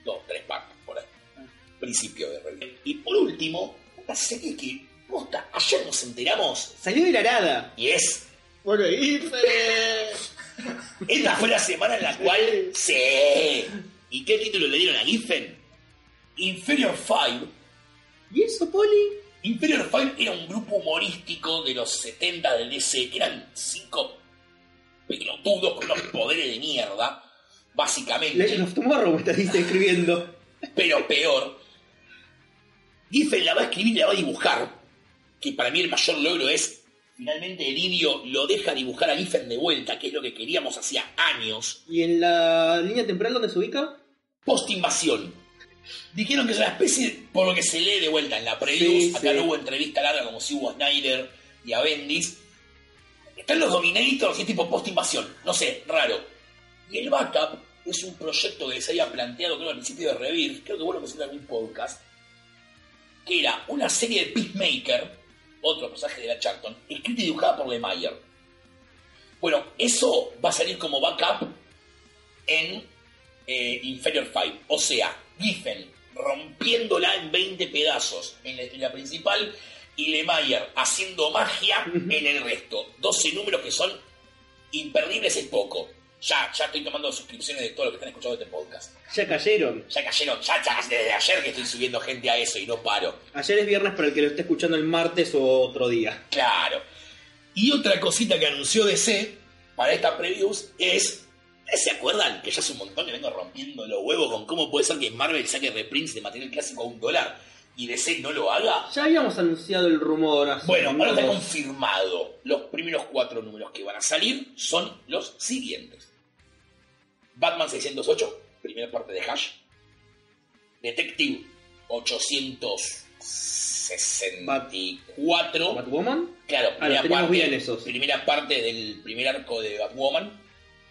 Dos, tres partes, por ahí. Principio de Revit. Y por último, una serie que, posta, ayer nos enteramos Salió de la arada. y es. Bueno, Ife. Esta fue la semana en la cual. ¡Sí! ¿Y qué título le dieron a Giffen? Inferior Five. ¿Y eso, Poli? Inferior Five era un grupo humorístico de los 70 del DC, que eran cinco pelotudos con unos poderes de mierda, básicamente. Legend of Tomorrow me estás escribiendo. pero peor. Giffen la va a escribir y la va a dibujar. Que para mí el mayor logro es. Finalmente Lidio lo deja dibujar a Giffen de vuelta, que es lo que queríamos hacía años. ¿Y en la línea temporal dónde se ubica? Post invasión. Dijeron que es una especie, por lo que se lee de vuelta en la previews, Sí, acá sí. no hubo entrevista larga como si hubo a Snyder y a Bendis. Están los Dominators y es tipo post invasión, no sé, raro. Y el backup es un proyecto que se había planteado creo al principio de Revir, creo que vos lo mencionaste en algún podcast, que era una serie de Peacemaker, otro personaje de la Charlton, escrita y dibujada por Lemire. Bueno, eso va a salir como backup en eh, Inferior Five. O sea, Giffen rompiéndola en 20 pedazos en la estrella principal y Lemire haciendo magia en el resto. 12 números que son imperdibles es poco. Ya, ya estoy tomando suscripciones de todo lo que están escuchando este podcast. Ya cayeron. Ya cayeron, ya, ya desde ayer que estoy subiendo gente a eso y no paro. Ayer es viernes para el que lo esté escuchando el martes o otro día. Claro. Y otra cosita que anunció DC para esta previews es. ¿Se acuerdan que ya hace un montón que vengo rompiendo los huevos con cómo puede ser que Marvel saque reprints de material clásico a un dólar y DC no lo haga? Ya habíamos anunciado el rumor hace Bueno, ahora está confirmado. Los primeros cuatro números que van a salir son los siguientes: Batman 608, primera parte de Hash. Detective 864. ¿Batwoman? Claro, Ah, bien esos. primera parte del primer arco de Batwoman,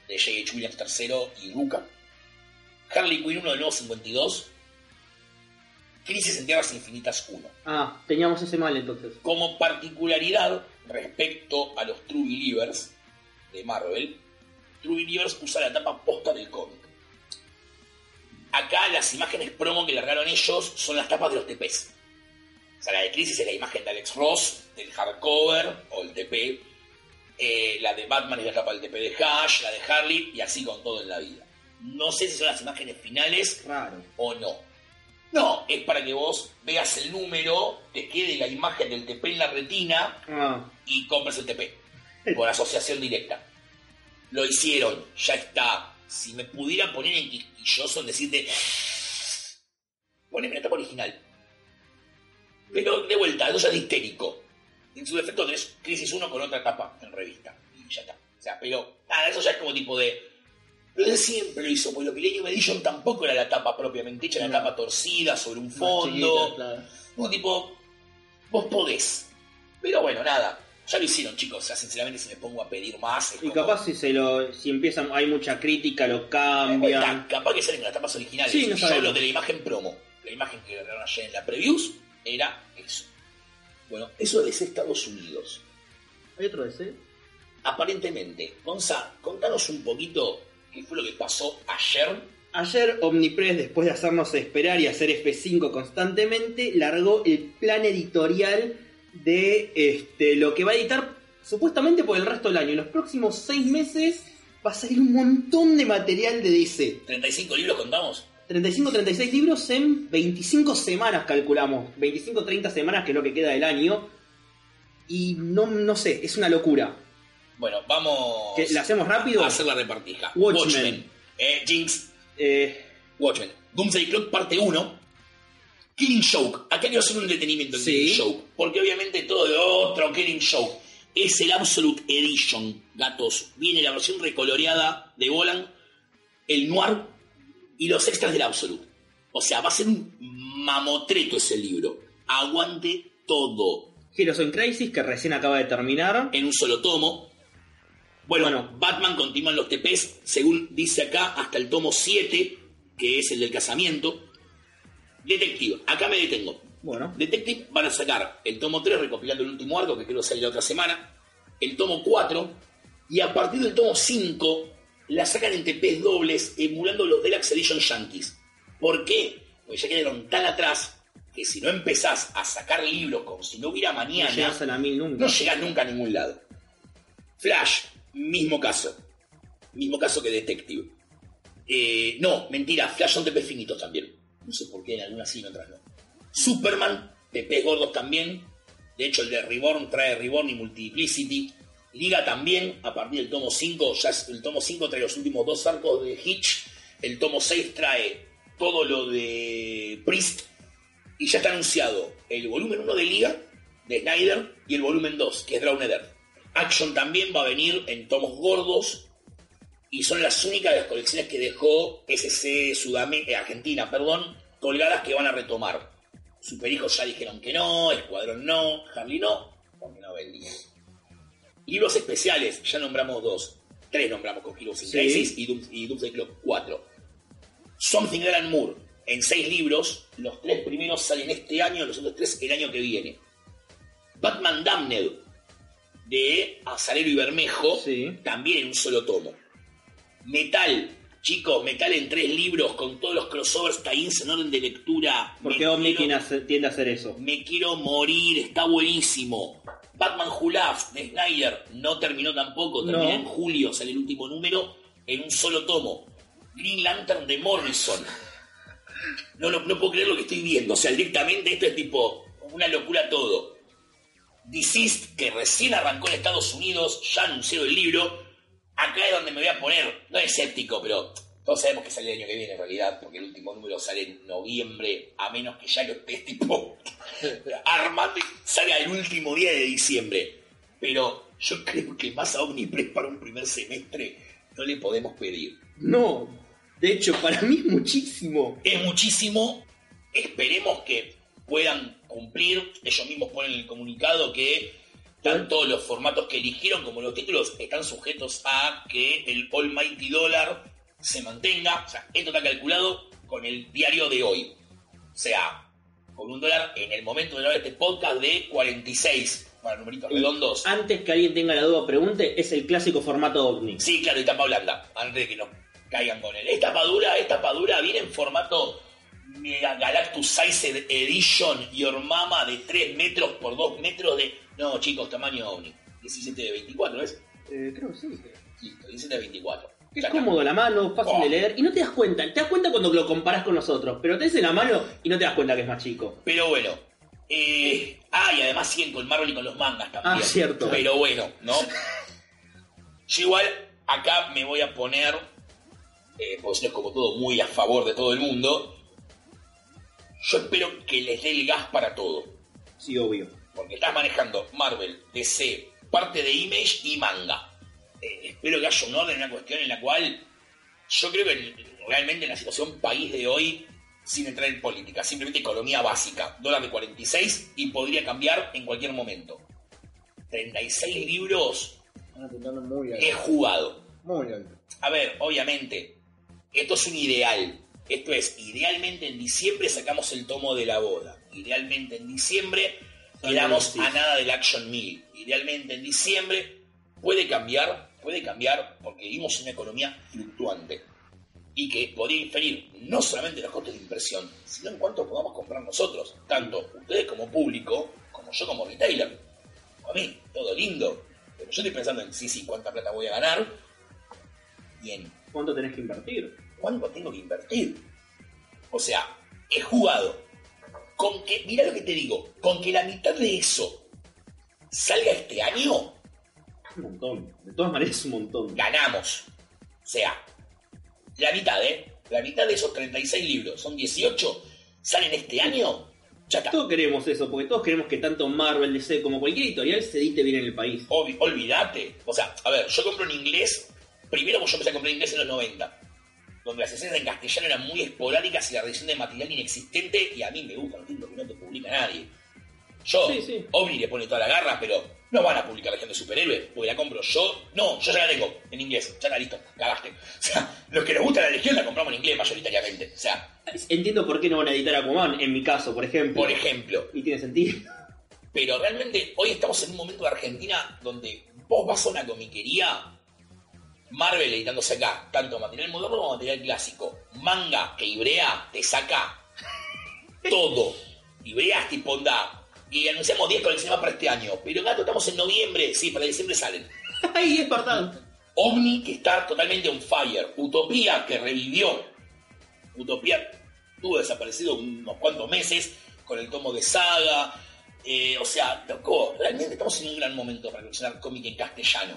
de J.H. Williams III y Luca. Harley Quinn 1 de nuevo 52. Crisis en Tierras Infinitas 1. Ah, teníamos ese mal entonces. Como particularidad respecto a los True Believers de Marvel, True Believers usa la tapa posta del cómic. Acá las imágenes promo que largaron ellos son las tapas de los TPs. O sea, la de Crisis es la imagen de Alex Ross, del hardcover o el TP. Eh, la de Batman es la tapa del TP de Hash, la de Harley y así con todo en la vida. No sé si son las imágenes finales Raro. o no. No, es para que vos veas el número, te quede la imagen del TP en la retina Ah, y compres el TP por asociación directa. Lo hicieron, ya está. Si me pudiera poner en quisquilloso en decirte, poneme la tapa original. Pero de vuelta, eso ya es histérico. En su defecto tenés Crisis 1 con otra tapa en revista. Y ya está. O sea, pero nada, eso ya es como tipo de. De siempre lo hizo, porque lo Millennium Edition tampoco era la tapa propiamente hecha, era la tapa torcida sobre un fondo. claro. Tipo, vos podés. Pero bueno, nada. Ya lo hicieron, chicos. O sea, sinceramente, si me pongo a pedir más. Es y como- capaz si se lo, si empiezan, hay mucha crítica, lo cambian. capaz que salen las tapas originales. Sí, no Yo sabemos. hablo de la imagen promo. La imagen que agarraron ayer en la previews era eso. Bueno, eso es Estados Unidos. ¿Hay otro DC? Aparentemente, Gonza, contanos un poquito qué fue lo que pasó ayer. Ayer Omnipress, después de hacernos esperar y hacer F5 constantemente, largó el plan editorial de este, lo que va a editar supuestamente por el resto del año. En los próximos seis meses va a salir un montón de material de DC. 35 libros contamos. 35 36 libros en 25 semanas calculamos. 25 30 semanas que es lo que queda del año. Y no, no sé, es una locura. Bueno, vamos ¿Que ¿La hacemos rápido? a hacer la repartija. Watchmen. Eh, Jinx, Eh, Watchmen. Doomsday Clock parte 1. Killing Joke. Acá quiero hacer un detenimiento en Sí. Killing Joke. Porque obviamente todo de otro Killing Joke. Es el Absolute Edition, gatos. Viene la versión recoloreada de Golan, el Noir y los extras del Absolute. O sea, va a ser un mamotreto ese libro. Aguante todo Heroes in Crisis, que recién acaba de terminar. en un solo tomo. Bueno, Bueno. Batman continúa en los TPs, según dice acá, hasta el tomo 7, que es el del casamiento. Detective, acá me detengo. Bueno, Detective van a sacar el tomo 3, recopilando el último arco, que creo que sale la otra semana. El tomo 4, y a partir del tomo 5, la sacan en TPs dobles, emulando los Deluxe Edition Yankees. ¿Por qué? Porque ya quedaron tan atrás que si no empezás a sacar libros como si no hubiera no mañana, llegas a la mil nunca. no llegas nunca a ningún lado. Flash, mismo caso. Mismo caso que Detective. Eh, no, mentira, Flash son TP finitos también. No sé por qué en algunas sí en otras no. Superman, TP gordos también. De hecho, el de Reborn trae Reborn y Multiplicity. Liga también, a partir del tomo 5, ya el tomo 5 trae los últimos dos arcos de Hitch. El tomo 6 trae todo lo de Priest. Y ya está anunciado el volumen 1 de Liga, de Snyder, y el volumen 2, que es Drowned Earth. Action también va a venir en tomos gordos, y son las únicas de las colecciones que dejó SC Sudamérica, Argentina, perdón, colgadas que van a retomar. Superhijos ya dijeron que no, Escuadrón no, Harley no, porque no vendía. Libros especiales, ya nombramos dos. Tres nombramos con Heroes in Sí. Crisis y, Doom- y Doomsday Clock, cuatro. Something Alan Moore, en seis libros, los tres primeros salen este año, los otros tres el año que viene. Batman Damned, de Azarelo y Bermejo, Sí. también en un solo tomo. Metal, chicos, Metal en tres libros con todos los crossovers, tie-ins en orden de lectura. Porque Me Omni tiende a hacer- eso. me quiero morir, está buenísimo. Batman Who Laughs de Snyder no terminó tampoco, termina No. en julio, sale el último número en un solo tomo. Green Lantern de Morrison. No, lo- no puedo creer lo que estoy viendo, o sea, directamente esto es tipo una locura todo. Deceased, que recién arrancó en Estados Unidos, ya anunció el libro. Acá es donde me voy a poner, no escéptico, pero todos sabemos que sale el año que viene en realidad, porque el último número sale en noviembre, a menos que ya lo estés tipo armando y salga el último día de diciembre. Pero yo creo que más a Omnipress para un primer semestre no le podemos pedir. No, de hecho, para mí es muchísimo. Es muchísimo, esperemos que puedan cumplir, ellos mismos ponen en el comunicado que tanto los formatos que eligieron como los títulos están sujetos a que el almighty dólar se mantenga, o sea, esto está calculado con el diario de hoy, o sea, con un dólar en el momento de grabar este podcast de 46, para numeritos redondos. Antes que alguien tenga la duda, pregunte, es el clásico formato OVNI. Sí, claro, y tapa blanda, antes de que nos caigan con él. Esta tapadura, esta tapadura viene en formato Mega Galactus Size Edition Your Mama de 3 metros por 2 metros de... No, chicos, tamaño OVNI. 17 de 24, ¿ves? Eh, creo que sí. Listo, 17 de 24. Es Ya cómodo la mano, fácil Oh. de leer y no te das cuenta. Te das cuenta cuando lo comparas con los otros, pero te en la mano y no te das cuenta que es más chico. Pero bueno. Eh, ah, y además siguen con Marvel y con los mangas también. Ah, cierto. Pero bueno, ¿no? Yo igual acá me voy a poner, eh, pues no es como todo muy a favor de todo el mundo. Yo espero que les dé el gas para todo. Sí, obvio. Porque estás manejando Marvel, DC, parte de Image y manga. Eh, espero que haya un orden, una cuestión en la cual yo creo que realmente en la situación país de hoy, sin entrar en política, simplemente economía básica, dólar de 46 y podría cambiar en cualquier momento. 36 libros muy alto. he jugado. Muy alto. A ver, obviamente, esto es un ideal. Esto es, idealmente en diciembre sacamos el tomo de la boda. Idealmente en diciembre quedamos sí. a nada del Action 1000. Idealmente en diciembre puede cambiar, puede cambiar porque vivimos en una economía fluctuante y que podría inferir no solamente en los costos de impresión, sino en cuánto podamos comprar nosotros, tanto ustedes como público, como yo como retailer. A mí, todo lindo, pero yo estoy pensando en sí, sí, cuánta plata voy a ganar, Bien. ¿Cuánto tenés que invertir? ¿Cuánto tengo que invertir? O sea, he jugado con que, mira lo que te digo, con que la mitad de eso salga este año, Un montón. De todas maneras, es un montón. ganamos. O sea, la mitad, ¿eh? La mitad de esos 36 libros, son 18, salen este año, ya está. Todos queremos eso, porque todos queremos que tanto Marvel, DC como cualquier editorial se edite bien en el país. Obvi- olvídate. O sea, a ver, yo compro en inglés. Primero, pues yo empecé a comprar en inglés en los 90. Donde las escenas en castellano eran muy esporádicas y la revisión de material inexistente. Y a mí me gustan los títulos que no te publica nadie. Yo, Sí, sí. Omni le pone toda la garra, pero no van a publicar Legión de Superhéroes, porque la compro yo. No, yo ya la tengo en inglés. Ya está listo, cagaste. O sea, los que nos gusta la Legión la compramos en inglés mayoritariamente. O sea, Entiendo por qué no van a editar Aquaman, en mi caso, por ejemplo. por ejemplo, Y tiene sentido. Pero realmente hoy estamos en un momento de Argentina donde vos vas a una comiquería, Marvel editándose acá, tanto material moderno como material clásico, manga que Ibrea te saca todo. Ibrea es tipo onda. Y anunciamos 10 colecciones para este año. Pero gato, estamos en noviembre. Sí, para diciembre salen. Ahí es verdad. Omni que está totalmente on fire. Utopía que revivió. Utopía tuvo desaparecido unos cuantos meses con el tomo de saga. Eh, o sea, loco, realmente estamos en un gran momento para coleccionar cómic en castellano.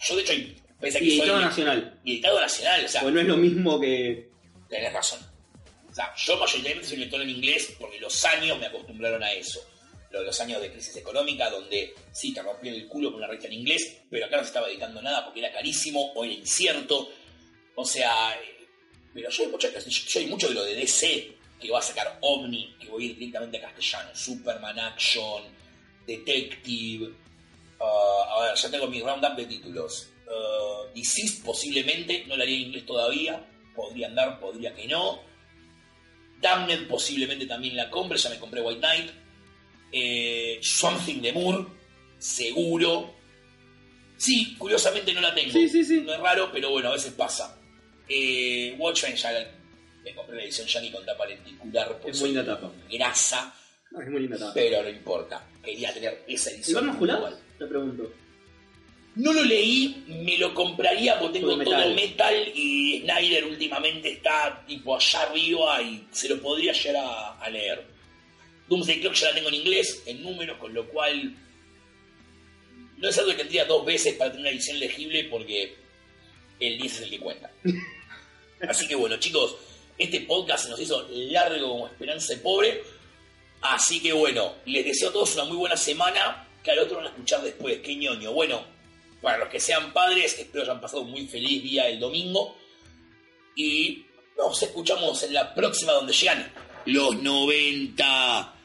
Yo, de hecho, pensé Y editado nacional. Y editado nacional, o sea, Pues no es lo mismo que. tenés razón. O sea, yo mayoritariamente soy lector en inglés porque los años me acostumbraron a eso. Lo de Los años de crisis económica, donde sí te rompían el culo con una revista en inglés, pero acá no se estaba editando nada porque era carísimo o era incierto. O sea, eh, pero yo hay, mucho, yo hay mucho de lo de DC que va a sacar Omni, que voy a ir directamente a castellano. Superman Action, Detective. ah, a ver, ya tengo mi roundup de títulos. Uh, Deceased posiblemente, no la haría en inglés todavía. Podría andar, podría que no. Damned posiblemente también la compre, ya me compré White Knight. Eh, Something de Moore, seguro. Sí, curiosamente no la tengo. Sí, sí, sí. No es raro, pero bueno, a veces pasa. Eh, Watchmen ya la- me compré la edición Yankee con tapa lenticular. por Es muy linda tapa. Grasa, No, es muy linda tapa. pero no importa. Quería tener esa ¿Y edición. igual. Te pregunto. No lo leí, me lo compraría porque tengo Todo todo metal. y Snyder últimamente está tipo allá arriba y se lo podría llegar a, a leer. Doomsday Clock ya la tengo en inglés, en números, con lo cual no es algo que tendría dos veces para tener una edición legible porque el 10 es el que cuenta. Así que bueno, chicos, este podcast nos hizo largo como esperanza de pobre. Así que bueno, les deseo a todos una muy buena semana. Que al otro van a escuchar después. Qué ñoño. Bueno, para los que sean padres, espero hayan pasado un muy feliz día el domingo. Y nos escuchamos en la próxima donde llegan los 90.